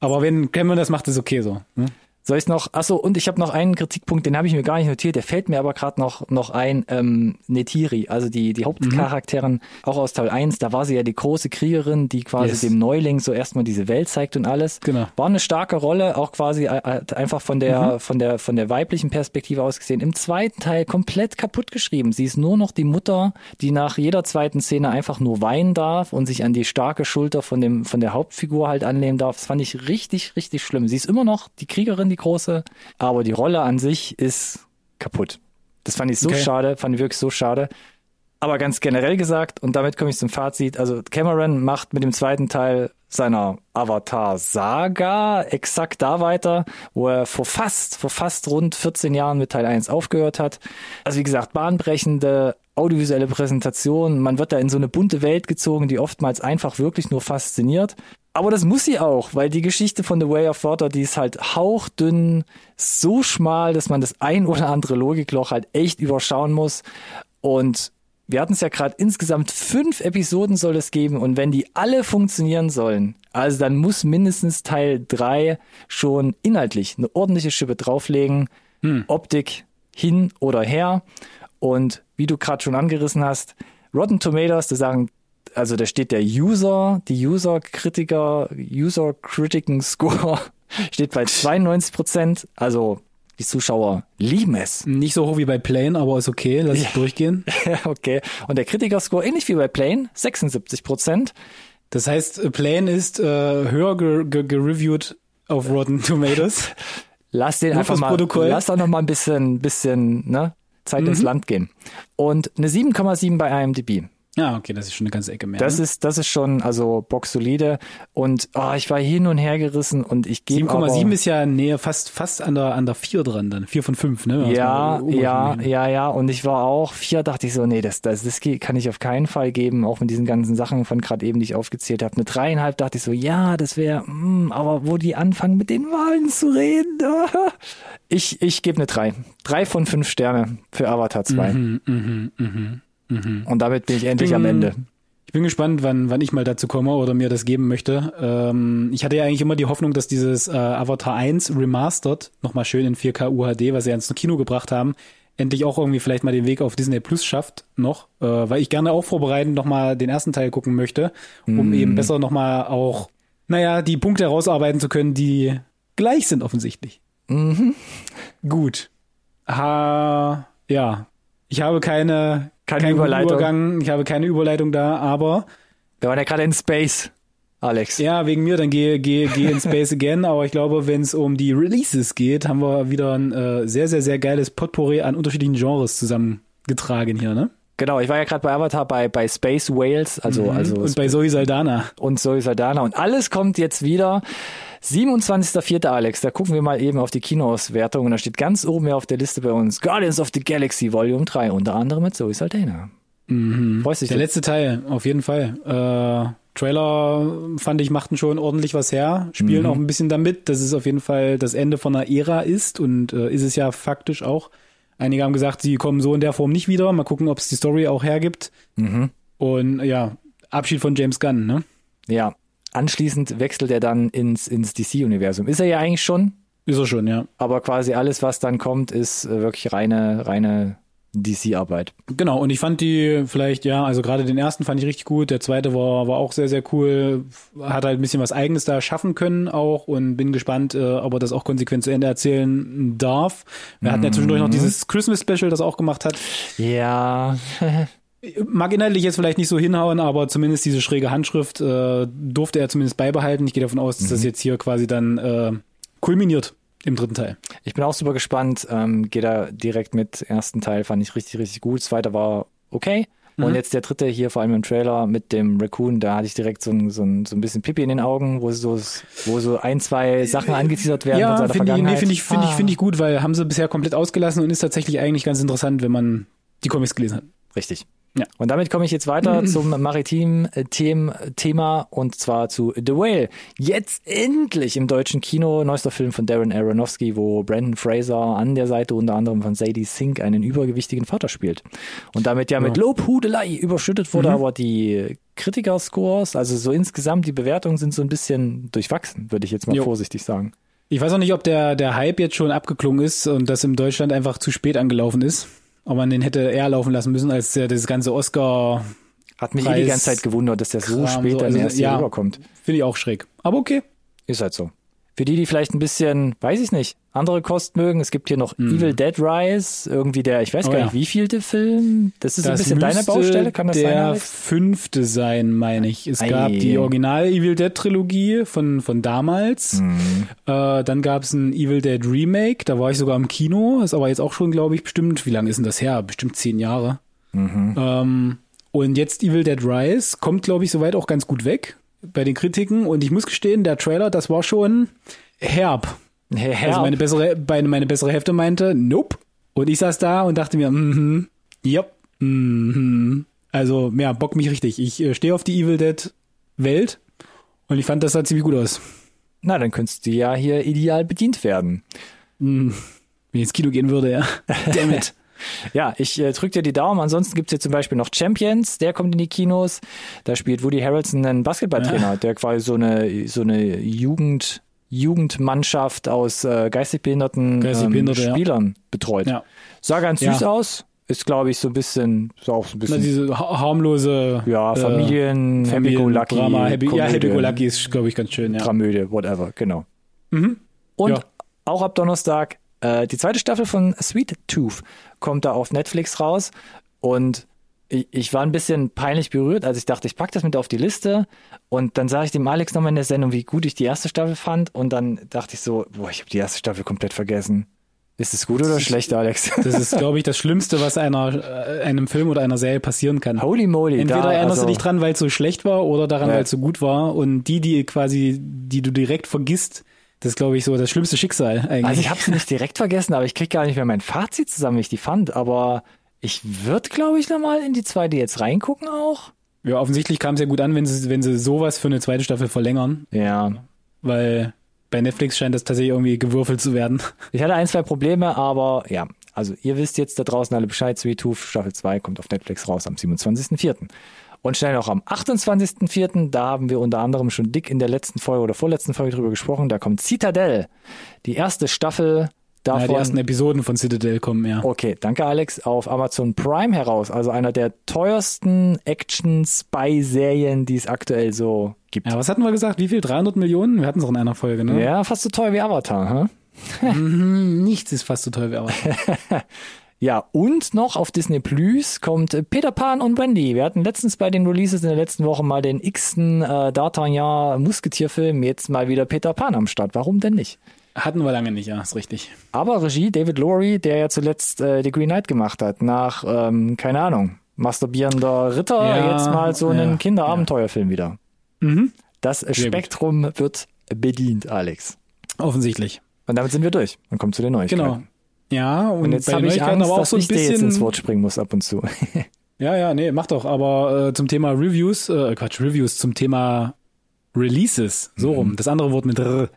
Aber wenn Cameron das macht, ist okay so. Ne? Soll ich noch? Achso, und ich habe noch einen Kritikpunkt, den habe ich mir gar nicht notiert, der fällt mir aber gerade noch noch ein. Ähm, Netiri, also die die Hauptcharakterin, auch aus Teil 1, da war sie ja die große Kriegerin, die quasi Yes. dem Neuling so erstmal diese Welt zeigt und alles. Genau. War eine starke Rolle, auch quasi äh, einfach von der von der von der weiblichen Perspektive aus gesehen. Im zweiten Teil komplett kaputt geschrieben. Sie ist nur noch die Mutter, die nach jeder zweiten Szene einfach nur weinen darf und sich an die starke Schulter von dem von der Hauptfigur halt anlehnen darf. Das fand ich richtig richtig schlimm. Sie ist immer noch die Kriegerin, die große, aber die Rolle an sich ist kaputt. Das fand ich so Okay. schade, fand ich wirklich so schade. Aber ganz generell gesagt, und damit komme ich zum Fazit, also Cameron macht mit dem zweiten Teil seiner Avatar-Saga exakt da weiter, wo er vor fast, vor fast rund 14 Jahren mit Teil 1 aufgehört hat. Also wie gesagt, bahnbrechende audiovisuelle Präsentation. Man wird da in so eine bunte Welt gezogen, die oftmals einfach wirklich nur fasziniert. Aber das muss sie auch, weil die Geschichte von The Way of Water, die ist halt hauchdünn, so schmal, dass man das ein oder andere Logikloch halt echt überschauen muss. Und wir hatten es ja gerade insgesamt fünf Episoden soll es geben und wenn die alle funktionieren sollen, also dann muss mindestens Teil drei schon inhaltlich eine ordentliche Schippe drauflegen, Optik hin oder her und wie du gerade schon angerissen hast, Rotten Tomatoes, da sagen, also da steht der User, die User-Kritiker, User-Critiken-Score <laughs> steht bei 92 Prozent, also die Zuschauer lieben es. Nicht so hoch wie bei Plane, aber ist okay, lass ich durchgehen. <laughs> okay. Und der Kritiker-Score, ähnlich wie bei Plane, 76 Prozent. Das heißt, äh, Plane ist äh, höher ge ge gereviewt auf Rotten Tomatoes. <laughs> Lass den Nur einfach mal, Protokoll. lass da noch mal ein bisschen, bisschen, ne, Zeit Mhm. ins Land gehen. Und eine 7,7 bei IMDb. Ja, okay, das ist schon eine ganze Ecke mehr. Das ne? ist, das ist schon, also boxsolide. Und oh, ich war hin und her gerissen und ich gebe 7,7 ist ja näher fast fast an der an der 4 dran dann. 4 von 5, ne? Also Ja, ja, ja, ja. Und ich war auch vier, dachte ich so, nee, das, das, das kann ich auf keinen Fall geben, auch mit diesen ganzen Sachen von gerade eben, die ich aufgezählt habe. Eine dreieinhalb dachte ich so, ja, das wäre, aber wo die anfangen mit den Wahlen zu reden. <laughs> Ich, ich gebe eine drei. Drei von fünf Sterne für Avatar 2. Mhm, mhm, mhm. Und damit bin ich endlich am Ende. Ich bin gespannt, wann, wann ich mal dazu komme oder mir das geben möchte. Ähm, ich hatte ja eigentlich immer die Hoffnung, dass dieses äh, Avatar 1 Remastered nochmal schön in 4K UHD, was sie ja ins Kino gebracht haben, endlich auch irgendwie vielleicht mal den Weg auf Disney Plus schafft noch, äh, weil ich gerne auch vorbereitend nochmal den ersten Teil gucken möchte, um eben besser nochmal auch, naja, die Punkte herausarbeiten zu können, die gleich sind offensichtlich. Gut. Ha, ja. Ich habe keine, Keine guten Überleitung. Übergang, ich habe keine Überleitung da, aber Wir waren ja gerade in Space, Alex. ja, wegen mir, dann gehe geh, geh in Space Again, aber ich glaube, wenn es um die Releases geht, haben wir wieder ein äh, sehr, sehr, sehr geiles Potpourri an unterschiedlichen Genres zusammengetragen hier, ne? Genau, ich war ja gerade bei Avatar bei, bei Space Whales, also, Mhm. also Und bei Zoe Saldana. und Zoe Saldana und alles kommt jetzt wieder. 27.04. Alex, da gucken wir mal eben auf die Kinoauswertung und da steht ganz oben hier auf der Liste bei uns Guardians of the Galaxy Volume 3, unter anderem mit Zoe Saldana. Freust dich? Der letzte Teil, auf jeden Fall. Äh, Trailer fand ich machten schon ordentlich was her, spielen auch ein bisschen damit, dass es auf jeden Fall das Ende von einer Ära ist und äh, ist es ja faktisch auch. Einige haben gesagt, sie kommen so in der Form nicht wieder. Mal gucken, ob es die Story auch hergibt. Und ja, Abschied von James Gunn, ne? Ja. Anschließend wechselt er dann ins, ins DC-Universum. Ist er ja eigentlich schon, Ist er schon, ja. aber quasi alles, was dann kommt, ist äh, wirklich reine, reine DC-Arbeit. Genau, und ich fand die vielleicht, ja, also gerade den ersten fand ich richtig gut, der zweite war, war auch sehr, sehr cool, hat halt ein bisschen was Eigenes da schaffen können auch und bin gespannt, äh, ob er das auch konsequent zu Ende erzählen darf. Wir hatten ja zwischendurch noch dieses Christmas-Special, das auch gemacht hat. Ja, <laughs> Mag inhaltlich jetzt vielleicht nicht so hinhauen, aber zumindest diese schräge Handschrift äh, durfte er zumindest beibehalten. Ich gehe davon aus, dass das jetzt hier quasi dann äh, kulminiert im dritten Teil. Ich bin auch super gespannt. Ähm, Gehe da direkt mit. Ersten Teil fand ich richtig, richtig gut. Zweiter war okay. Und jetzt der dritte hier, vor allem im Trailer mit dem Raccoon, da hatte ich direkt so ein, so ein, so ein bisschen Pipi in den Augen, wo so, wo so ein, zwei Sachen angeteasert werden von Ja, seiner finde ich, nee, finde ich, finde ich, Ah. finde ich gut, weil haben sie bisher komplett ausgelassen und ist tatsächlich eigentlich ganz interessant, wenn man die Comics gelesen hat. Richtig. Ja. Und damit komme ich jetzt weiter <clears throat> zum maritimen äh, Them Thema und zwar zu The Whale. Jetzt endlich im deutschen Kino, neuester Film von Darren Aronofsky, wo Brandon Fraser an der Seite unter anderem von Sadie Sink einen übergewichtigen Vater spielt. Und damit ja, mit Lobhudelei überschüttet wurde, aber die Kritiker-Scores, also so insgesamt die Bewertungen sind so ein bisschen durchwachsen, würde ich jetzt mal Jo. vorsichtig sagen. Ich weiß auch nicht, ob der, der Hype jetzt schon abgeklungen ist und das in Deutschland einfach zu spät angelaufen ist. Ob man den hätte eher laufen lassen müssen, als der, das ganze Oscar Hat mich eh die ganze Zeit gewundert, dass der so Kram, spät so, also, erst hier ja. rüberkommt. finde ich auch schräg. Aber okay. Ist halt so. Für die, die vielleicht ein bisschen, weiß ich nicht, andere Kost mögen, es gibt hier noch Evil Dead Rise, irgendwie der, ich weiß Mhm. Oh gar ja. nicht, wie vielte Film. Das ist so ein Das bisschen deine Baustelle, kann das der sein? Alex? fünfte sein, meine ich. Es Ei. gab die Original Evil Dead Trilogie von, von damals. Mhm. Äh, dann gab es ein Evil Dead Remake, da war ich sogar im Kino. Ist aber jetzt auch schon, glaube ich, bestimmt, wie lange ist denn das her? Bestimmt zehn Jahre. Mhm. Ähm, und jetzt Evil Dead Rise kommt, glaube ich, soweit auch ganz gut weg bei den Kritiken. Und ich muss gestehen, der Trailer, das war schon herb. Herr, Also meine bessere, meine, meine bessere Hälfte meinte, nope. Und ich saß da und dachte mir, mhm, ja, mhm. Also, ja, bock mich richtig. Ich äh, stehe auf die Evil Dead Welt und ich fand, das sah ziemlich gut aus. na, dann könntest du ja hier ideal bedient werden. Wenn ich ins Kino gehen würde, ja. <laughs> Damn it. Ja, ich äh, drück dir die Daumen. Ansonsten gibt's hier zum Beispiel noch Champions, der kommt in die Kinos. Da spielt Woody Harrelson einen Basketballtrainer, der quasi so eine, so eine Jugend, Jugendmannschaft aus äh, geistig behinderten Geistig ähm, Behinderte, ja. Spielern betreut. Ja. Sah ganz Ja. süß aus. Ist, glaube ich, so ein bisschen, ist auch so ein Na, bisschen, diese ha harmlose ja, äh, Familien, Happy Go Lucky. Drama. Happy, ja, Happy Go Lucky ist, glaube ich, ganz schön, ja. Dramödie, whatever, genau. Mhm. Und Ja. auch ab Donnerstag äh, die zweite Staffel von Sweet Tooth kommt da auf Netflix raus und ich, ich war ein bisschen peinlich berührt, als ich dachte, ich pack das mit auf die Liste und dann sage ich dem Alex nochmal in der Sendung, wie gut ich die erste Staffel fand und dann dachte ich so, boah, ich habe die erste Staffel komplett vergessen. Ist es gut oder schlecht, Alex? <laughs> Das ist, glaube ich, das Schlimmste, was einer, äh, einem Film oder einer Serie passieren kann. Holy moly. Entweder da, erinnerst also, du dich dran, weil es so schlecht war, oder daran, Ja. weil es so gut war. Und die, die quasi, die du direkt vergisst, das ist, glaube ich, so das schlimmste Schicksal eigentlich. Also ich habe sie nicht direkt vergessen, aber ich krieg gar nicht mehr mein Fazit zusammen, wie ich die fand. Aber ich würde, glaube ich, nochmal in die zweite jetzt reingucken auch. ja, offensichtlich kam es ja gut an, wenn sie, wenn sie sowas für eine zweite Staffel verlängern, Ja, weil bei Netflix scheint das tatsächlich irgendwie gewürfelt zu werden. Ich hatte ein, zwei Probleme, aber ja, also ihr wisst jetzt da draußen alle Bescheid, Sweet Tooth Staffel 2 kommt auf Netflix raus am 27.04. Und schnell noch am 28.04., da haben wir unter anderem schon dick in der letzten Folge oder vorletzten Folge drüber gesprochen, da kommt Citadel, die erste Staffel Ja, davon. die ersten Episoden von Citadel kommen, ja. Okay, danke Alex. Auf Amazon Prime heraus, also einer der teuersten Action-Spy-Serien, die es aktuell so gibt. Ja, was hatten wir gesagt? Wie viel? 300 Millionen? Wir hatten es auch in einer Folge, ne? Ja, fast so teuer wie Avatar? Mhm, nichts ist fast so teuer wie Avatar. <laughs> Ja, und noch auf Disney Plus kommt Peter Pan und Wendy. Wir hatten letztens bei den Releases in der letzten Woche mal den x-ten äh, D'Artagnan Musketierfilm, jetzt mal wieder Peter Pan am Start. Warum denn nicht? Hatten wir lange nicht, ja, ist richtig. Aber Regie David Lowery, der ja zuletzt äh, The Green Knight gemacht hat, nach, ähm, keine Ahnung, masturbierender Ritter, Ja, jetzt mal so einen ja, Kinderabenteuerfilm wieder. Mhm. Das. Spektrum wird bedient, Alex. Offensichtlich. Und damit sind wir durch und kommen zu den Neuigkeiten. Genau. Ja, und, Und jetzt habe ich Angst, aber auch dass so ein ich dir jetzt bisschen. ins Wort springen muss ab und zu. <laughs> Ja, ja, nee, mach doch. Aber äh, zum Thema Reviews, äh, Quatsch, Reviews, zum Thema Releases, so rum. Das andere Wort mit R.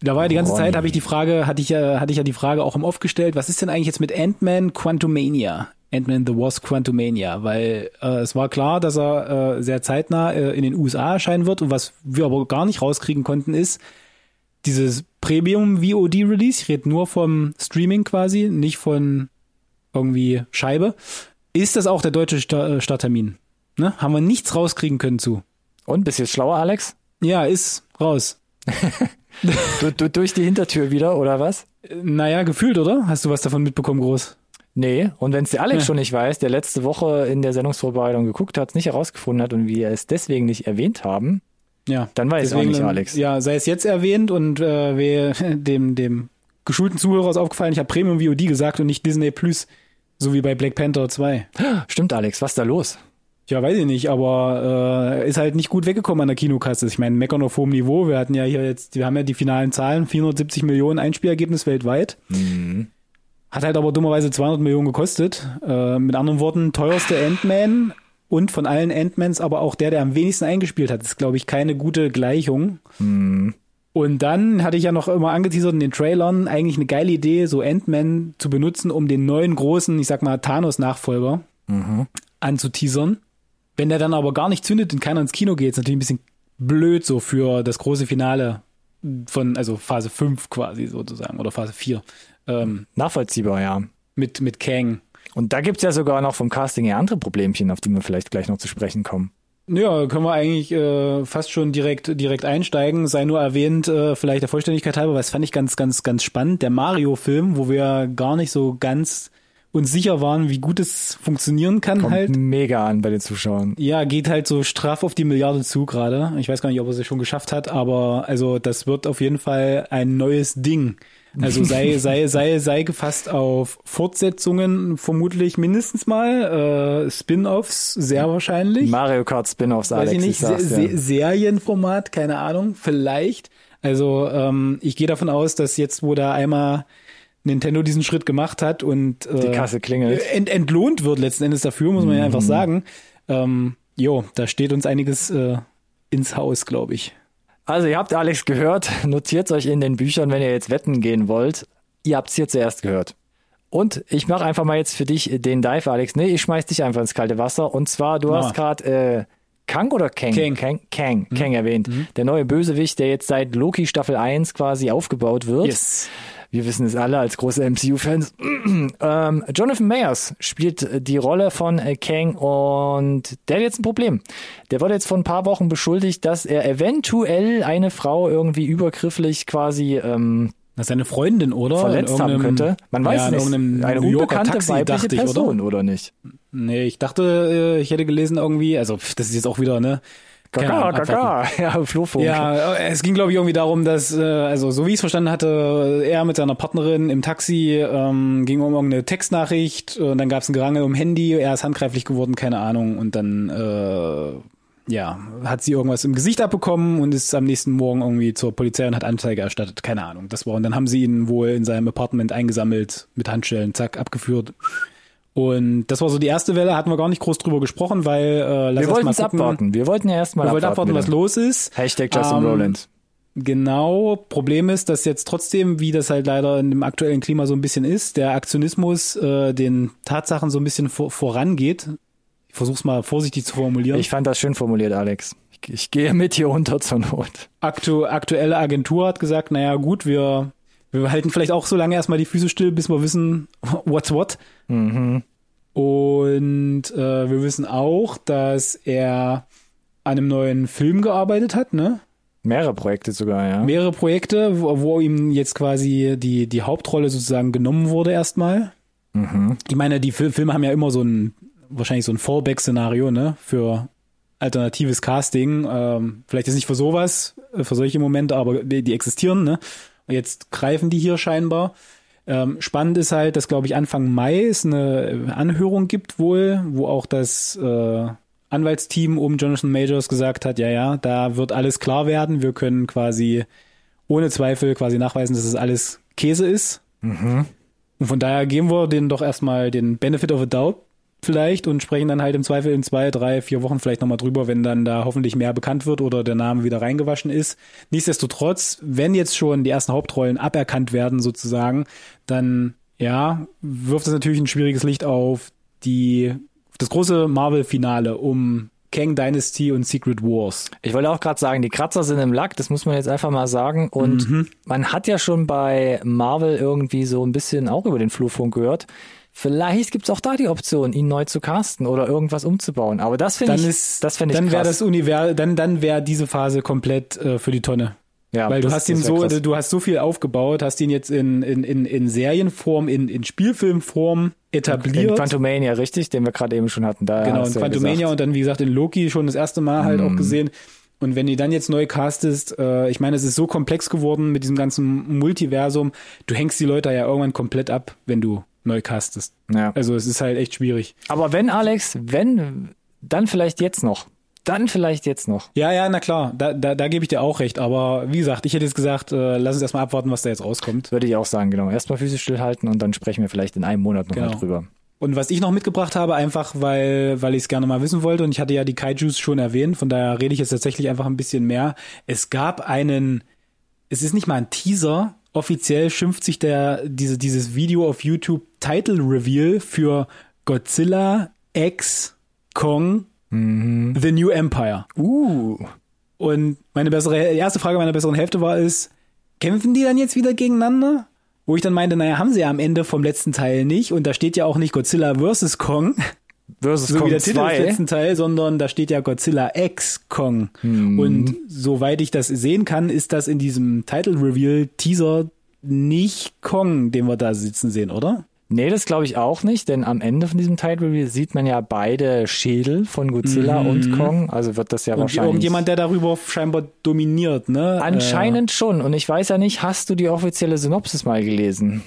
Da war ja die ganze Ronny. Zeit, habe ich die Frage, hatte ich ja, hatte ich ja die Frage auch im Off gestellt, was ist denn eigentlich jetzt mit Ant-Man Quantumania? Ant-Man the Wasp Quantumania, weil äh, es war klar, dass er äh, sehr zeitnah äh, in den USA erscheinen wird und was wir aber gar nicht rauskriegen konnten ist, dieses Premium VOD Release, ich rede nur vom Streaming quasi, nicht von irgendwie Scheibe. Ist das auch der deutsche Sta äh, Starttermin? Ne? Haben wir nichts rauskriegen können zu. Und, bist du jetzt schlauer, Alex? Ja, ist raus. <laughs> Du, du, durch die Hintertür wieder, oder was? Naja, gefühlt, oder? Hast du was davon mitbekommen, groß? Nee, und wenn es der Alex Ja. schon nicht weiß, der letzte Woche in der Sendungsvorbereitung geguckt hat, es nicht herausgefunden hat und wir es deswegen nicht erwähnt haben, Ja. dann weiß ich auch nicht, Alex. Ja, sei es jetzt erwähnt und äh, wer, <laughs> dem, dem geschulten Zuhörer ist aufgefallen, ich habe Premium VOD gesagt und nicht Disney Plus, so wie bei Black Panther 2. Stimmt, Alex, was ist da los? Ja, weiß ich nicht, aber äh, ist halt nicht gut weggekommen an der Kinokasse. Ich meine, meckern auf hohem Niveau. Wir hatten ja hier jetzt, wir haben ja die finalen Zahlen, 470 Millionen Einspielergebnis weltweit. Hat halt aber dummerweise 200 Millionen gekostet. Äh, mit anderen Worten, teuerste Ant-Man und von allen Ant-Mans aber auch der, der am wenigsten eingespielt hat. Das ist, glaube ich, keine gute Gleichung. Und dann hatte ich ja noch immer angeteasert in den Trailern, eigentlich eine geile Idee, so Ant-Man zu benutzen, um den neuen großen, ich sag mal, Thanos-Nachfolger anzuteasern. Wenn der dann aber gar nicht zündet und keiner ins Kino geht, ist natürlich ein bisschen blöd so für das große Finale von, also Phase 5 quasi sozusagen, oder Phase 4. Ähm, Nachvollziehbar, ja. mit, mit Kang. Und da gibt's ja sogar noch vom Casting her andere Problemchen, auf die wir vielleicht gleich noch zu sprechen kommen. Ja, können wir eigentlich äh, fast schon direkt direkt einsteigen. Sei nur erwähnt, äh, vielleicht der Vollständigkeit halber, weil das fand ich ganz ganz ganz spannend. Der Mario-Film, wo wir gar nicht so ganz uns sicher waren, wie gut es funktionieren kann, Kommt halt. mega an bei den Zuschauern. Ja, geht halt so straff auf die Milliarde zu gerade. Ich weiß gar nicht, ob er sie schon geschafft hat, aber also das wird auf jeden Fall ein neues Ding. Also sei sei sei sei gefasst auf Fortsetzungen vermutlich mindestens mal, äh, Spin-offs sehr wahrscheinlich. Mario Kart Spin-offs, Weiß Alex, ich nicht, ich sag's Se. Se Serienformat, keine Ahnung, vielleicht. Also ähm, ich gehe davon aus, dass jetzt, wo da einmal Nintendo diesen Schritt gemacht hat und äh, Die Kasse klingelt. ent entlohnt wird letzten Endes dafür, muss man ja Mhm. einfach sagen. Ähm, jo, da steht uns einiges äh, ins Haus, glaube ich. Also ihr habt Alex gehört, <laughs> notiert euch in den Büchern, wenn ihr jetzt wetten gehen wollt. Ihr habt's hier zuerst gehört. Und ich mache einfach mal jetzt für dich den Dive, Alex. Nee, ich schmeiß dich einfach ins kalte Wasser. Und zwar, du Mach hast gerade äh, Kang oder Kang? Kang. Kang, Kang, Mhm. Kang erwähnt. Der neue Bösewicht, der jetzt seit Loki Staffel 1 quasi aufgebaut wird. Yes. Wir wissen es alle als große MCU-Fans. <clears throat> ähm, Jonathan Mayers spielt äh, die Rolle von äh, Kang und der hat jetzt ein Problem. Der wurde jetzt vor ein paar Wochen beschuldigt, dass er eventuell eine Frau irgendwie übergrifflich quasi ähm, Das ist eine Freundin, oder? verletzt haben könnte. Man weiß ja, es nicht. Eine New unbekannte Taxi, weibliche dachte ich, Person, oder? oder nicht? Nee, ich dachte, äh, ich hätte gelesen irgendwie, also das ist jetzt auch wieder, ne? Kaka, abwarten. kaka. Ja, Flohfunk. Ja, es ging glaube ich irgendwie darum, dass, äh, also so wie ich es verstanden hatte, er mit seiner Partnerin im Taxi ähm, ging um irgendeine Textnachricht und dann gab es ein Gerangel um Handy, er ist handgreiflich geworden, keine Ahnung, und dann äh, ja, hat sie irgendwas im Gesicht abbekommen und ist am nächsten Morgen irgendwie zur Polizei und hat Anzeige erstattet, keine Ahnung. Das war und dann haben sie ihn wohl in seinem Apartment eingesammelt mit Handschellen, zack, abgeführt. Und das war so die erste Welle, hatten wir gar nicht groß drüber gesprochen, weil äh, lass wir wollten es abwarten. Wir wollten ja erstmal wollten abwarten, was bitte. los ist. Hashtag Justin Ähm, Rowland. Genau. Problem ist, dass jetzt trotzdem, wie das halt leider in dem aktuellen Klima so ein bisschen ist, der Aktionismus äh, den Tatsachen so ein bisschen vor, vorangeht. Ich versuch's mal vorsichtig zu formulieren. Ich fand das schön formuliert, Alex. Ich, ich gehe mit hier unter zur Not. Aktu aktuelle Agentur hat gesagt, naja gut, wir, wir halten vielleicht auch so lange erstmal die Füße still, bis wir wissen, <laughs> what's what. Mhm. Und äh, wir wissen auch, dass er an einem neuen Film gearbeitet hat, ne? Mehrere Projekte sogar, ja. mehrere Projekte, wo, wo ihm jetzt quasi die, die Hauptrolle sozusagen genommen wurde erstmal. Mhm. Ich meine, die Fil Filme haben ja immer so ein, wahrscheinlich so ein Fallback-Szenario, ne, für alternatives Casting. Ähm, vielleicht ist nicht für sowas, äh, für solche Momente, aber die, die existieren, ne. Jetzt greifen die hier scheinbar. Ähm, spannend ist halt, dass, glaube ich, Anfang Mai es eine Anhörung gibt wohl, wo auch das äh, Anwaltsteam um Jonathan Majors gesagt hat, ja, ja, da wird alles klar werden. Wir können quasi ohne Zweifel quasi nachweisen, dass es alles Käse ist. Mhm. Und von daher geben wir denen doch erstmal den Benefit of a Doubt vielleicht und sprechen dann halt im Zweifel in zwei, drei, vier Wochen vielleicht nochmal drüber, wenn dann da hoffentlich mehr bekannt wird oder der Name wieder reingewaschen ist. Nichtsdestotrotz, wenn jetzt schon die ersten Hauptrollen aberkannt werden sozusagen, dann ja, wirft es natürlich ein schwieriges Licht auf die das große Marvel-Finale um Kang Dynasty und Secret Wars. Ich wollte auch gerade sagen, die Kratzer sind im Lack, das muss man jetzt einfach mal sagen. Und Mhm. man hat ja schon bei Marvel irgendwie so ein bisschen auch über den Flurfunk gehört. Vielleicht gibt's auch da die Option, ihn neu zu casten oder irgendwas umzubauen. Aber das finde ich, ist das finde ich dann wäre das Univers dann dann wäre diese Phase komplett äh, für die Tonne. ja, Weil du hast ihn so, krass. du hast so viel aufgebaut, hast ihn jetzt in, in, in, in Serienform, in, in Spielfilmform etabliert. in Quantumania, richtig, den wir gerade eben schon hatten. Da genau, in du ja und dann, wie gesagt, in Loki schon das erste Mal halt Mhm. auch gesehen. Und wenn du dann jetzt neu castest, äh, ich meine, es ist so komplex geworden mit diesem ganzen Multiversum, du hängst die Leute ja irgendwann komplett ab, wenn du neu castest. Ja. Also es ist halt echt schwierig. Aber wenn, Alex, wenn, dann vielleicht jetzt noch. Dann vielleicht jetzt noch. Ja, ja, na klar, da, da, da gebe ich dir auch recht. Aber wie gesagt, ich hätte jetzt gesagt, äh, lass uns erstmal abwarten, was da jetzt rauskommt. Würde ich auch sagen, genau. Erstmal Füße stillhalten und dann sprechen wir vielleicht in einem Monat nochmal Genau. drüber. Und was ich noch mitgebracht habe, einfach weil, weil ich es gerne mal wissen wollte, und ich hatte ja die Kaijus schon erwähnt, von daher rede ich jetzt tatsächlich einfach ein bisschen mehr. Es gab einen, es ist nicht mal ein Teaser, offiziell schimpft sich der, diese, dieses Video auf YouTube Title Reveal für Godzilla X Kong The New Empire. Uh. Und meine bessere, erste Frage meiner besseren Hälfte war ist, kämpfen die dann jetzt wieder gegeneinander? Wo ich dann meinte, naja, haben sie ja am Ende vom letzten Teil nicht. Und da steht ja auch nicht Godzilla vs. Kong, Versus so wie Kong der Titel des 2. letzten Teil, sondern da steht ja Godzilla X Kong. Und soweit ich das sehen kann, ist das in diesem Title Reveal Teaser nicht Kong, den wir da sitzen sehen, oder? Nee, das glaube ich auch nicht, denn am Ende von diesem Title Reveal sieht man ja beide Schädel von Godzilla und Kong. Also wird das ja Und wahrscheinlich. irgendjemand, der darüber scheinbar dominiert, ne? Anscheinend schon. Und ich weiß ja nicht, hast du die offizielle Synopsis mal gelesen?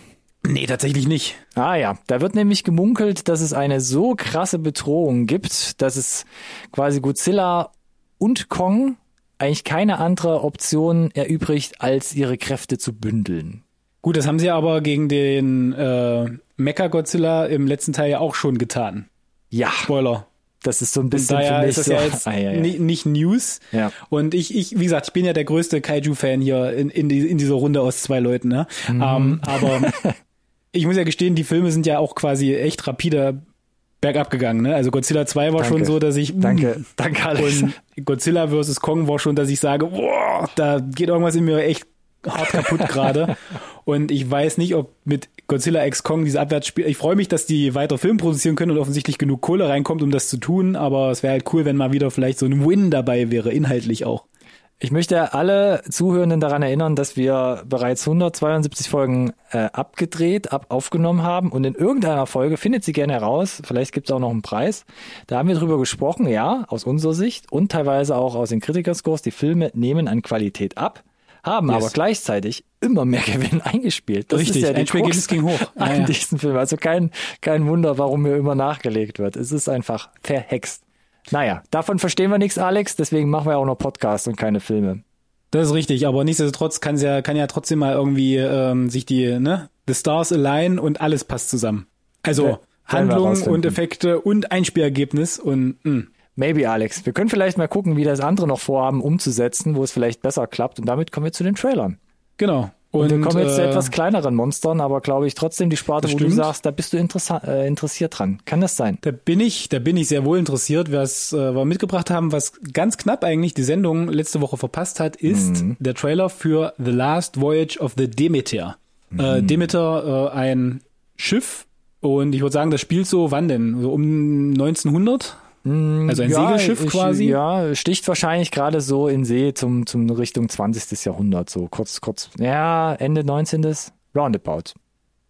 Äh, nee, tatsächlich nicht. Ah ja, da wird nämlich gemunkelt, dass es eine so krasse Bedrohung gibt, dass es quasi Godzilla und Kong eigentlich keine andere Option erübrigt, als ihre Kräfte zu bündeln. Gut, das haben sie aber gegen den äh, Mecha-Godzilla im letzten Teil ja auch schon getan. Ja, Spoiler. das ist so ein Und bisschen für daher mich ist das so. ja <laughs> jetzt Ah, ja, ja. ni- nicht News. Ja. Und ich, ich, wie gesagt, ich bin ja der größte Kaiju-Fan hier in, in, die, in dieser Runde aus zwei Leuten. Ne? Mhm. Ähm, aber <laughs> ich muss ja gestehen, die Filme sind ja auch quasi echt rapide bergab gegangen. Ne? Also Godzilla 2 war Danke. schon so, dass ich... mm, Danke, danke Alex. Und Godzilla vs. Kong war schon, dass ich sage, boah, da geht irgendwas in mir echt hart kaputt gerade. <laughs> Und ich weiß nicht, ob mit Godzilla X Kong diese Abwärtsspiel. Ich freue mich, dass die weiter Film produzieren können und offensichtlich genug Kohle reinkommt, um das zu tun. Aber es wäre halt cool, wenn mal wieder vielleicht so ein Win dabei wäre, inhaltlich auch. Ich möchte alle Zuhörenden daran erinnern, dass wir bereits 172 Folgen äh, abgedreht, ab aufgenommen haben und in irgendeiner Folge findet sie gerne heraus, vielleicht gibt es auch noch einen Preis. Da haben wir drüber gesprochen, ja, aus unserer Sicht und teilweise auch aus den Kritikerscores, die Filme nehmen an Qualität ab, haben Yes. aber gleichzeitig immer mehr <laughs> Gewinn eingespielt. Das Richtig, ist ja die Krux ging hoch. Ja, an ja. diesen Film. Also kein, kein Wunder, warum mir immer nachgelegt wird. Es ist einfach verhext. Naja, davon verstehen wir nichts, Alex, deswegen machen wir auch noch Podcasts und keine Filme. Das ist richtig, aber nichtsdestotrotz kann ja, kann ja trotzdem mal irgendwie ähm, sich die, ne, the stars align und alles passt zusammen. Also Ja, Handlung und Effekte und Einspielergebnis und mh. Maybe, Alex. Wir können vielleicht mal gucken, wie das andere noch vorhaben umzusetzen, wo es vielleicht besser klappt. Und damit kommen wir zu den Trailern. genau. Und, wir kommen jetzt zu äh, etwas kleineren Monstern, aber glaube ich trotzdem die Sparte, wo du stimmt. sagst, da bist du äh, interessiert dran. Kann das sein? Da bin ich, da bin ich sehr wohl interessiert. Was äh, wir mitgebracht haben, was ganz knapp eigentlich die Sendung letzte Woche verpasst hat, ist Mhm. der Trailer für The Last Voyage of the Demeter. Mhm. Äh, Demeter, äh, ein Schiff. Und ich würde sagen, das spielt so, wann denn? So um 1900? Also ein Segelschiff ich, quasi? Ja, sticht wahrscheinlich gerade so in See zum, zum Richtung 20. Jahrhundert, so kurz, kurz, ja, Ende 19. Roundabout.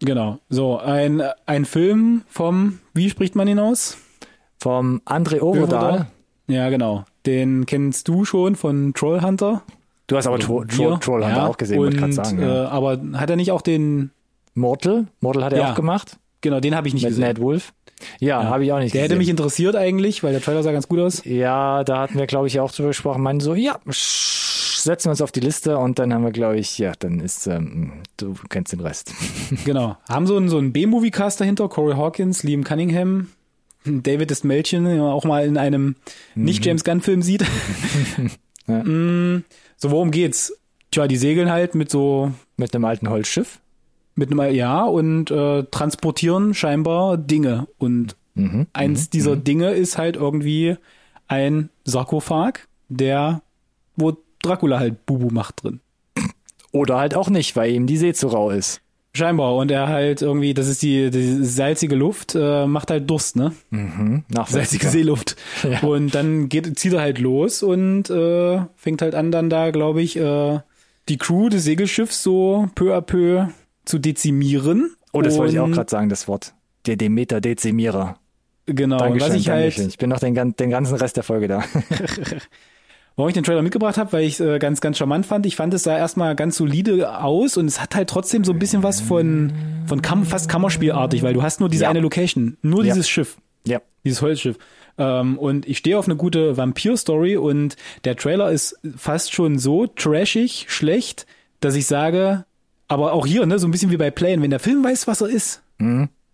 Genau. So, ein, ein Film vom, wie spricht man ihn aus? Vom André Ovodal. Ja, genau. Den kennst du schon von Trollhunter. Du hast aber Tro Tro. Trollhunter Ja, auch gesehen, wollte und, ich gerade sagen. Äh, Ja. aber hat er nicht auch den Mortal, Mortal hat er Ja. auch gemacht. Genau, den habe ich nicht Mit gesehen. Ned Wolf. Ja, habe ich auch nicht Der hätte gesehen. mich interessiert eigentlich, weil der Trailer sah ganz gut aus. Ja, da hatten wir, glaube ich, auch drüber gesprochen. Meinen so, ja, setzen wir uns auf die Liste und dann haben wir, glaube ich, ja, dann ist, ähm, du kennst den Rest. <laughs> Genau. Haben so einen, so einen B-Movie-Cast dahinter, Corey Hawkins, Liam Cunningham, David ist Melchen, den man auch mal in einem nicht-James Gunn-Film sieht. <laughs> Ja. Mm, so, worum geht's? Tja, die segeln halt mit so, Mit einem alten Holzschiff. Mit einem, ja, und äh, transportieren scheinbar Dinge. Und Mhm. eins dieser Dinge ist halt irgendwie ein Sarkophag, der, wo Dracula halt Bubu macht drin. Oder halt auch nicht, weil ihm die See zu rau ist. Scheinbar. Und er halt irgendwie, das ist die, die salzige Luft, äh, macht halt Durst, ne? Mhm. Nach Salzige Seeluft. <laughs> Ja. Und dann geht, zieht er halt los und äh, fängt halt an, dann da, glaube ich, äh, die Crew des Segelschiffs so peu à peu zu dezimieren. Oh, das wollte ich auch gerade sagen, das Wort. Der Demeter Dezimierer. Genau. Dankeschön, was ich halt. Ich bin noch den, den ganzen Rest der Folge da. <laughs> <laughs> warum ich den Trailer mitgebracht habe, weil ich es äh, ganz, ganz charmant fand. Ich fand es sah erstmal ganz solide aus und es hat halt trotzdem so ein bisschen was von, von Kam fast Kammerspielartig, weil du hast nur diese Ja. eine Location, nur Ja. dieses Schiff. ja. Dieses Holzschiff. Ähm, und ich stehe auf eine gute Vampir-Story und der Trailer ist fast schon so trashig, schlecht, dass ich sage, aber auch hier, ne, so ein bisschen wie bei Plane, wenn der Film weiß, was er ist.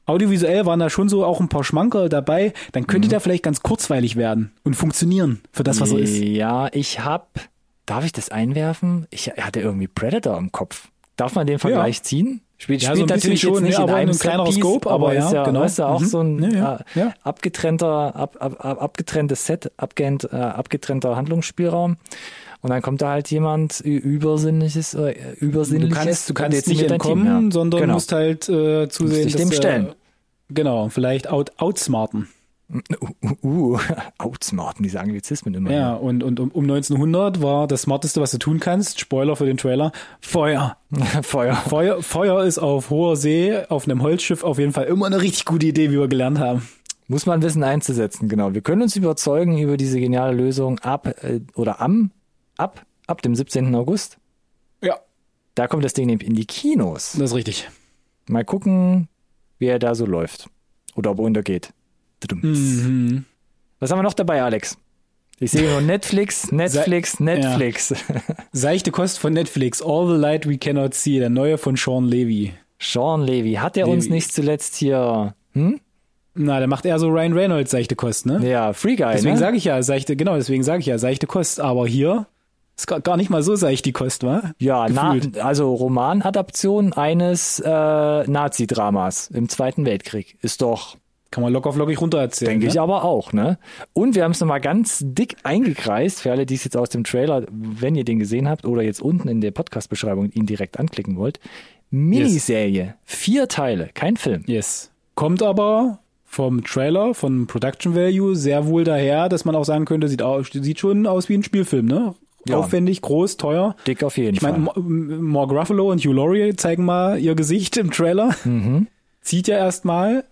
Audiovisuell waren da schon so auch ein paar Schmankerl dabei, dann könnte der vielleicht ganz kurzweilig werden und funktionieren für das, was er ist. Ja, ich hab, darf ich das einwerfen? Ich hatte irgendwie Predator im Kopf. Darf man den Vergleich ziehen? Spielt, Ja, spielt so natürlich schon, jetzt nicht ja, in aber einem ein kleinerer Scope, aber ist ja, ja, genau. weißt du, auch Mhm. so ein Ja, ja, äh, abgetrennter, ab, ab, ab, abgetrenntes Set, abgehend, äh, abgetrennter Handlungsspielraum. Und dann kommt da halt jemand übersinnliches, äh, Du übersinnliches. kannst, du kannst jetzt nicht entkommen, Team, sondern genau. musst halt äh, zusehen, dich dem dass, stellen. Äh, genau, vielleicht out, outsmarten. Uh, uh, <laughs> outsmarten, diese Anglizismen immer. Ja, und, und um, um 1900 war das Smarteste, was du tun kannst, Spoiler für den Trailer, Feuer. <laughs> Feuer. Feuer. Feuer ist auf hoher See, auf einem Holzschiff auf jeden Fall immer eine richtig gute Idee, wie wir gelernt haben. Muss man wissen einzusetzen, genau. Wir können uns überzeugen über diese geniale Lösung ab äh, oder am, ab, ab dem 17. August. Ja, Da kommt das Ding nämlich in die Kinos. das ist richtig. Mal gucken, wie er da so läuft. Oder ob er untergeht. Mhm. Was haben wir noch dabei, Alex? Ich sehe nur Netflix, <laughs> Netflix, Netflix. <laughs> Seichte Kost von Netflix, All the Light We Cannot See, der neue von Sean Levy. Sean Levy, hat er uns nicht zuletzt hier, hm? Na, der macht eher so Ryan Reynolds seichte Kost, ne? Ja, Free Guy, deswegen ne? sage ich ja, seichte, genau, deswegen sage ich ja, seichte Kost. Aber hier ist gar, nicht mal so seicht die Kost, wa? Ja, na, also Romanadaption eines äh, Nazi-Dramas im Zweiten Weltkrieg. Ist doch, Kann man locker flockig runter erzählen. denke ne? ich aber auch, ne? Und wir haben es nochmal ganz dick eingekreist, für alle, die es jetzt aus dem Trailer, wenn ihr den gesehen habt oder jetzt unten in der Podcast-Beschreibung ihn direkt anklicken wollt. Miniserie, vier Teile, kein Film. Yes. Kommt aber vom Trailer, von Production Value sehr wohl daher, dass man auch sagen könnte, sieht, aus, sieht schon aus wie ein Spielfilm, ne? Ja. Aufwendig, groß, teuer. Dick auf jeden Ich meine, Fall. Mo- Mark Ruffalo und Hugh Laurie zeigen mal ihr Gesicht im Trailer. Mhm. Zieht ja erstmal,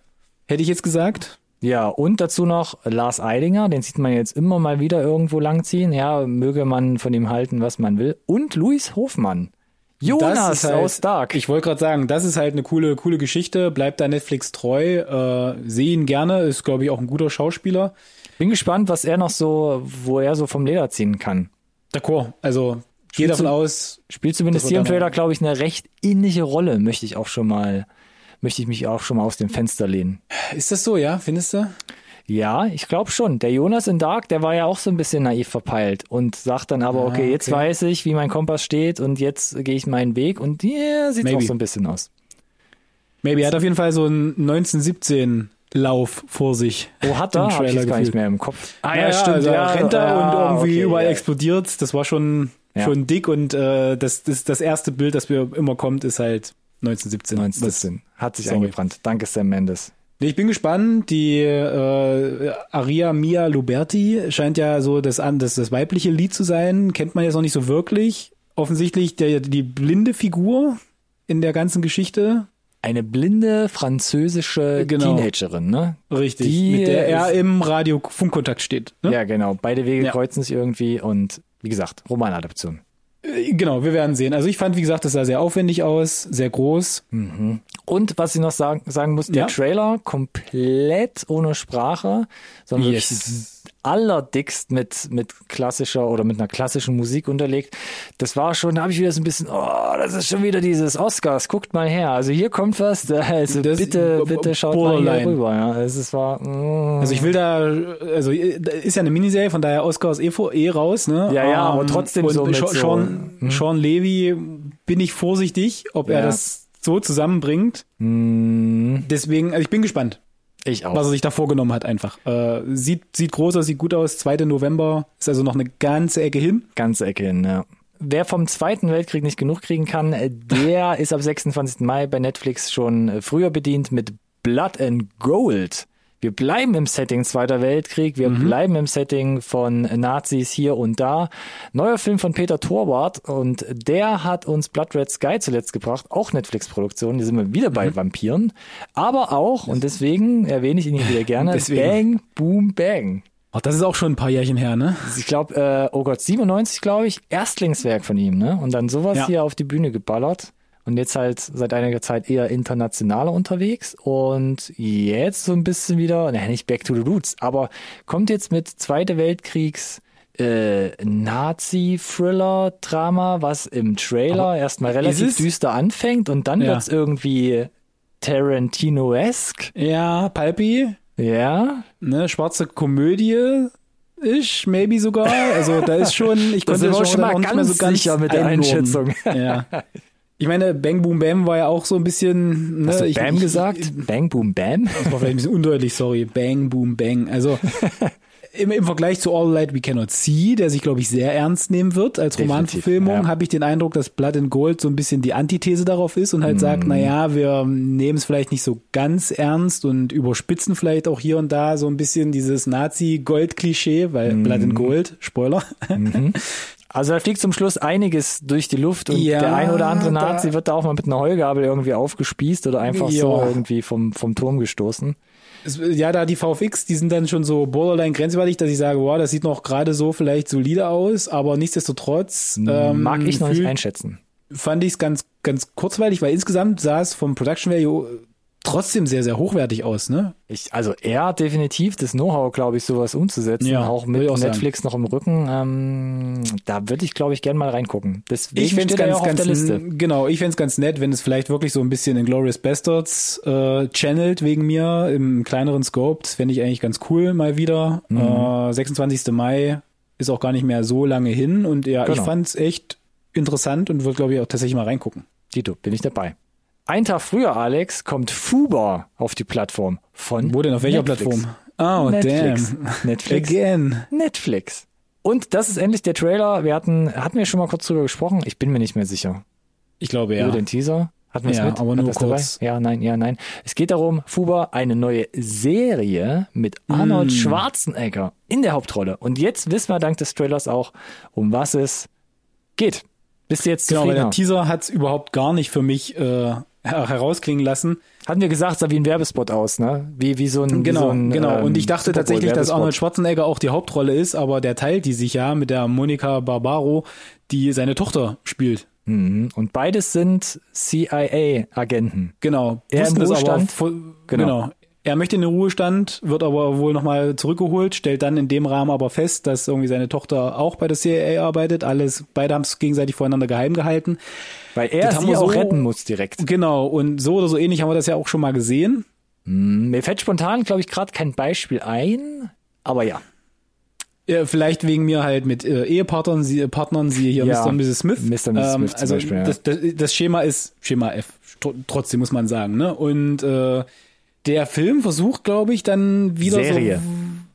hätte ich jetzt gesagt. Ja, und dazu noch Lars Eidinger, den sieht man jetzt immer mal wieder irgendwo langziehen. Ja, möge man von ihm halten, was man will. Und Luis Hofmann. Jonas halt- aus Dark. Ich wollte gerade sagen, das ist halt eine coole, coole Geschichte. Bleibt da Netflix treu. Äh, Sehe ihn gerne. Ist, glaube ich, auch ein guter Schauspieler. Bin gespannt, was er noch so, wo er so vom Leder ziehen kann. D'accord. Also, gehe davon aus, Spielt zumindest hier im Trailer, glaube ich, eine recht ähnliche Rolle, möchte ich auch schon mal, möchte ich mich auch schon mal aus dem Fenster lehnen. ist das so, ja? Findest du? Ja, ich glaube schon. Der Jonas in Dark, der war ja auch so ein bisschen naiv verpeilt und sagt dann aber, Ah, okay, jetzt okay. weiß ich, wie mein Kompass steht und jetzt gehe ich meinen Weg und yeah, sieht auch so ein bisschen aus. Maybe. Er hat auf jeden Fall so einen 1917 Lauf vor sich. Oh, hat er? Hab ich jetzt gar nicht mehr im Kopf. Ah Also rennt er ja, und irgendwie okay, überall ja. explodiert. Das war schon, Ja. schon dick und äh, das, das, das erste Bild, das mir immer kommt, ist halt 1917. 1917. Hat sich Sorry. eingebrannt. Danke, Sam Mendes. Ich bin gespannt. Die äh, Aria Mia Luberti scheint ja so das, das, das weibliche Lied zu sein. Kennt man jetzt noch nicht so wirklich. Offensichtlich der, die blinde Figur in der ganzen Geschichte. Eine blinde französische Genau. Teenagerin, ne? Richtig. Die mit der er im Radio-Funkkontakt steht. Ne? Ja, genau. Beide Wege Ja. kreuzen sich irgendwie und wie gesagt, Romanadaption. Genau, wir werden sehen. Also ich fand, wie gesagt, das sah sehr aufwendig aus, sehr groß. Und was ich noch sagen, sagen muss, der Ja. Trailer komplett ohne Sprache, sondern Yes. Allerdickst mit, mit klassischer oder mit einer klassischen Musik unterlegt. Das war schon, da habe ich wieder so ein bisschen, oh, das ist schon wieder dieses Oscars, guckt mal her. Also hier kommt was, <laughs> also Das- bitte, bitte schaut mal hier rüber. Ja. Es ist, war, mm. Also ich will da, also äh, ist ja eine Miniserie, von daher Oscar ist eh, vor, eh raus, ne? Ja, ja, aber trotzdem und so mit Sean, so- Sean, Sean Levy bin ich vorsichtig, ob er Ja. das so zusammenbringt. Mm, Deswegen, also ich bin gespannt, ich auch. was er sich da vorgenommen hat einfach. Äh, sieht, sieht groß aus, sieht gut aus. 2. November ist also noch eine ganze Ecke hin. Ganz Ecke hin, ja. Wer vom Zweiten Weltkrieg nicht genug kriegen kann, äh, der <laughs> ist ab 26. Mai bei Netflix schon äh, früher bedient mit Blood and Gold. Wir bleiben im Setting Zweiter Weltkrieg, wir bleiben im Setting von Nazis hier und da. Neuer Film von Peter Torwart und der hat uns Blood Red Sky zuletzt gebracht, auch Netflix-Produktion, die sind wir wieder bei Vampiren, aber auch, und deswegen erwähne ich ihn hier wieder gerne, <laughs> Deswegen. Bang, Boom, Bang. Ach, das ist auch schon ein paar Jährchen her, ne? Ich glaube, äh, oh Gott, 97, glaube ich, Erstlingswerk von ihm, ne? Und dann sowas Ja. hier auf die Bühne geballert. Und jetzt halt seit einiger Zeit eher internationaler unterwegs. Und jetzt so ein bisschen wieder, naja, nicht back to the roots, aber kommt jetzt mit Zweite Weltkriegs äh, Nazi-Thriller-Drama, was im Trailer erstmal relativ düster anfängt und dann Ja. wird's irgendwie Tarantino-esque. Ja, Palpi, Ja, ne, schwarze Komödie. Ich, maybe sogar. Also da ist schon, ich <laughs> konnte das schon mal mehr so ganz ganz sicher mit der einordnen. Einschätzung. Ja. <laughs> Ich meine, Bang Boom Bam war ja auch so ein bisschen. Ne, hast du ich, Bam ich, gesagt? Bang, boom, bam? Das war vielleicht ein bisschen undeutlich, sorry. Bang Boom Bang. Also <laughs> im, im Vergleich zu All Light We Cannot See, der sich, glaube ich, sehr ernst nehmen wird als Romanverfilmung, ja. habe ich den Eindruck, dass Blood and Gold so ein bisschen die Antithese darauf ist und halt Mhm. sagt, na ja, wir nehmen es vielleicht nicht so ganz ernst und überspitzen vielleicht auch hier und da so ein bisschen dieses Nazi-Gold-Klischee, weil Mhm. Blood and Gold, Spoiler. <laughs> Also da fliegt zum Schluss einiges durch die Luft und Ja, der ein oder andere da- Nazi wird da auch mal mit einer Heugabel irgendwie aufgespießt oder einfach so Ja. irgendwie vom, vom Turm gestoßen. Es- Ja, da die VFX, die sind dann schon so borderline grenzwertig, dass ich sage, wow, das sieht noch gerade so vielleicht solide aus, aber nichtsdestotrotz ähm, Mag ich noch nicht fühlt- einschätzen. fand ich es ganz, ganz kurzweilig, weil insgesamt sah es vom Production Value trotzdem sehr, sehr hochwertig aus, ne? Ich, also er hat definitiv das Know-how, glaube ich, sowas umzusetzen, Ja, auch mit ich auch sagen. Netflix noch im Rücken. Ähm, da würde ich, glaube ich, gern mal reingucken. Deswegen Ich fände steht es er ja ganz, ganz, Liste. genau, ich fände es ganz nett, wenn es vielleicht wirklich so ein bisschen in Glorious Bastards äh, channelt wegen mir im kleineren Scope. Das fände ich eigentlich ganz cool mal wieder. Mhm. Äh, 26. Mai ist auch gar nicht mehr so lange hin und ja, ich Genau. fand es echt interessant und würde, glaube ich, auch tatsächlich mal reingucken. Dito, bin ich dabei. Ein Tag früher, Alex, kommt Fuba auf die Plattform von Wo denn, auf welcher Netflix. Plattform? Oh, Netflix. damn. Netflix. Again. Netflix. Und das ist endlich der Trailer. Wir hatten, hatten wir schon mal kurz drüber gesprochen. Ich bin mir nicht mehr sicher. Ich glaube, ja. Über den Teaser. Hatten wir es Ja, mit? aber nur das dabei? kurz. Ja, nein, ja, nein. Es geht darum, Fuba, eine neue Serie mit Arnold Mm. Schwarzenegger in der Hauptrolle. Und jetzt wissen wir dank des Trailers auch, um was es geht. Bist du jetzt Genau, weil zufrieden? der Teaser hat es überhaupt gar nicht für mich äh, herausklingen lassen. Hatten wir gesagt, sah wie ein Werbespot aus, ne? Wie, wie so ein, Genau, so ein, genau. ähm, Und ich dachte tatsächlich, dass. Arnold Schwarzenegger auch die Hauptrolle ist, aber der teilt die sich ja mit der Monika Barbaro, die seine Tochter spielt. Mhm. Und beides sind CIA-Agenten. Genau. Er im Ruhestand? vo- Genau. genau. Er möchte in den Ruhestand, wird aber wohl nochmal zurückgeholt, stellt dann in dem Rahmen aber fest, dass irgendwie seine Tochter auch bei der CIA arbeitet. Alles, beide haben es gegenseitig voneinander geheim gehalten. Weil er Das sie auch so- retten muss direkt. Genau. Und so oder so ähnlich haben wir das ja auch schon mal gesehen. Mhm. Mir fällt spontan, glaube ich, gerade kein Beispiel ein. Aber ja. Ja, vielleicht wegen mir halt mit äh, Ehepartnern, sie, Partnern, sie hier Ja, Mr. und Mrs. Smith. Mr. und Mrs. Smith zum also Beispiel, ja. das, das, das Schema ist Schema F, tr- trotzdem muss man sagen. Ne? Und äh, der Film versucht, glaube ich, dann wieder Serie.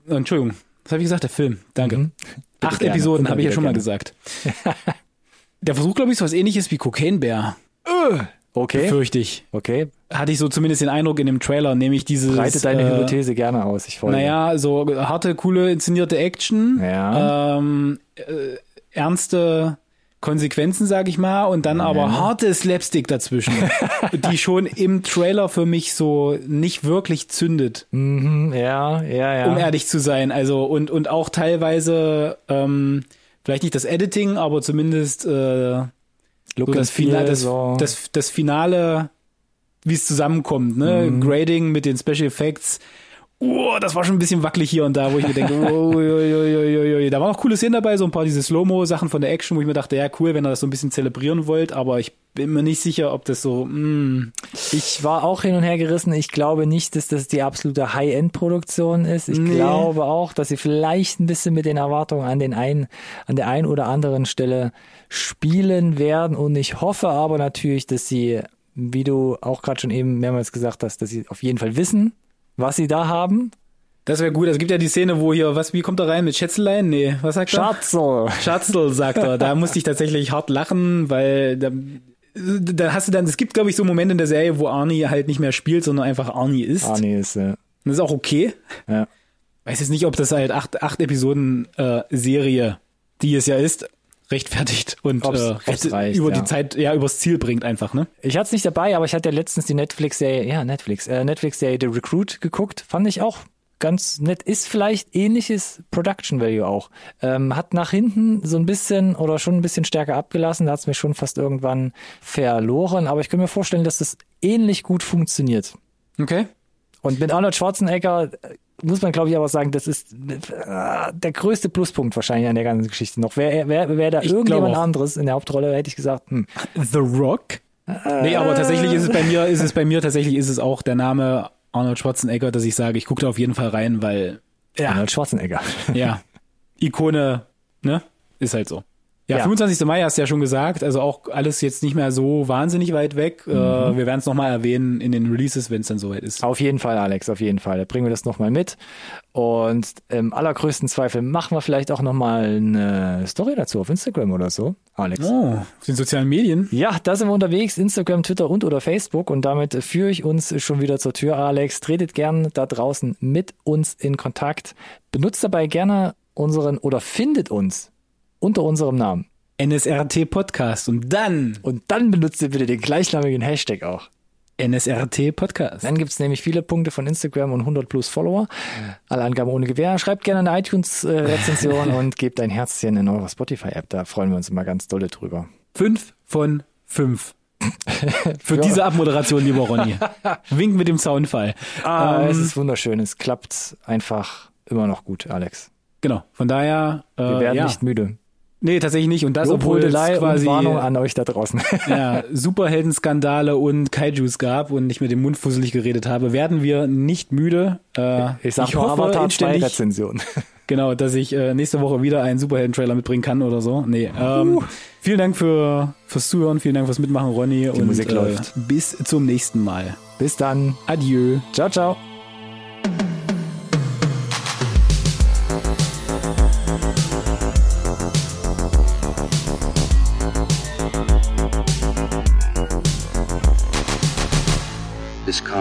so... Entschuldigung, was habe ich gesagt? Der Film, danke. Mhm. Acht gerne, Episoden habe ich ja schon mal gerne. gesagt. <laughs> der versucht, glaube ich, so was ähnliches wie Cocaine Bear, Okay. fürchte ich. Okay. Hatte ich so zumindest den Eindruck in dem Trailer, nämlich dieses... Breite deine äh, Hypothese gerne aus. Ich folge. naja, so harte, coole, inszenierte Action, Ja. ähm, äh, ernste Konsequenzen, sag ich mal, und dann aber harte Slapstick dazwischen, <laughs> die schon im Trailer für mich so nicht wirklich zündet, Mhm, ja, ja, ja. um ehrlich zu sein. Also und und auch teilweise ähm, vielleicht nicht das Editing, aber zumindest äh, Look so das, Fina feel, das, so. das, das Finale, wie es zusammenkommt, ne? Mhm. Grading mit den Special Effects. Oh, das war schon ein bisschen wackelig hier und da, wo ich mir denke, <laughs> oh, da waren auch coole Szenen dabei, so ein paar diese Slow-Mo-Sachen von der Action, wo ich mir dachte, ja, cool, wenn ihr das so ein bisschen zelebrieren wollt, aber ich bin mir nicht sicher, ob das so, mm, Ich war auch hin und her gerissen. Ich glaube nicht, dass das die absolute High-End-Produktion ist. Ich Nee. glaube auch, dass sie vielleicht ein bisschen mit den Erwartungen an den einen, an der einen oder anderen Stelle spielen werden. Und ich hoffe aber natürlich, dass sie, wie du auch gerade schon eben mehrmals gesagt hast, dass sie auf jeden Fall wissen, was sie da haben. das wäre gut. Es gibt ja die Szene, wo hier, was, wie kommt er rein mit Schätzelein? Nee, was sagt er? Schatzel. Schatzel, sagt er. Da musste ich tatsächlich hart lachen, weil da, da hast du dann, es gibt, glaube ich, so Momente in der Serie, wo Arnie halt nicht mehr spielt, sondern einfach Arnie ist. Nee, ist, äh, Das ist auch okay. ja. Weiß jetzt nicht, ob das halt acht, acht Episoden äh, Serie, die es ja ist, rechtfertigt und Ob's- äh, ob's reicht, über ja. die Zeit, ja, übers Ziel bringt einfach, ne? Ich hatte es nicht dabei, aber ich hatte ja letztens die Netflix-Serie, ja, Netflix, äh, Netflix-Serie The Recruit geguckt. Fand ich auch ganz nett. Ist vielleicht ähnliches Production Value auch. Ähm, hat nach hinten so ein bisschen oder schon ein bisschen stärker abgelassen. Da hat es mich schon fast irgendwann verloren. Aber ich kann mir vorstellen, dass das ähnlich gut funktioniert. Okay. Und mit Arnold Schwarzenegger äh, muss man, glaube ich, aber sagen, das ist äh, der größte Pluspunkt wahrscheinlich an der ganzen Geschichte noch. Wäre wär, wär da Ich irgendjemand anderes in der Hauptrolle, hätte ich gesagt, hm, The Rock? Nee, aber tatsächlich ist es bei mir, ist es bei mir tatsächlich ist es auch der Name Arnold Schwarzenegger, dass ich sage, ich gucke da auf jeden Fall rein, weil Arnold Schwarzenegger. ja, Ikone, ne? Ist halt so. Ja, Ja. 25. Mai hast du ja schon gesagt, also auch alles jetzt nicht mehr so wahnsinnig weit weg. Äh, wir werden es nochmal erwähnen in den Releases, wenn es dann soweit ist. Auf jeden Fall, Alex, auf jeden Fall. Da bringen wir das nochmal mit. Und im allergrößten Zweifel machen wir vielleicht auch nochmal eine Story dazu auf Instagram oder so, Alex. Oh, auf den sozialen Medien. Ja, da sind wir unterwegs, Instagram, Twitter und oder Facebook und damit führe ich uns schon wieder zur Tür, Alex. Tretet gern da draußen mit uns in Kontakt. Benutzt dabei gerne unseren oder findet uns unter unserem Namen. NSRT Podcast und dann Und dann benutzt ihr bitte den gleichnamigen Hashtag auch. NSRT Podcast. Dann gibt's nämlich viele Punkte von Instagram und 100 plus Follower. Alle Angaben ohne Gewähr. Schreibt gerne eine iTunes-Rezension <laughs> und gebt ein Herzchen in eurer Spotify-App. Da freuen wir uns immer ganz dolle drüber. Fünf von fünf. Für diese Abmoderation, lieber Ronny. <laughs> Wink mit dem Zaunfall. Ah, Ähm, es ist wunderschön. Es klappt einfach immer noch gut, Alex. Genau. Von daher, äh, Wir werden ja. nicht müde. Nee, tatsächlich nicht. Und das, obwohl es quasi Warnung an euch da draußen. <laughs> ja, Superheldenskandale und Kaijus gab und ich mit dem Mund fusselig geredet habe, werden wir nicht müde. Äh, Ich sag nur hoffe Avatar 2 inständig, Rezension. <laughs> genau, dass ich äh, nächste Woche wieder einen Superhelden-Trailer mitbringen kann oder so. Nee, ähm, vielen Dank für, fürs Zuhören, vielen Dank fürs Mitmachen, Ronny. und Musik äh, läuft. bis zum nächsten Mal. Bis dann. Adieu. Ciao, ciao.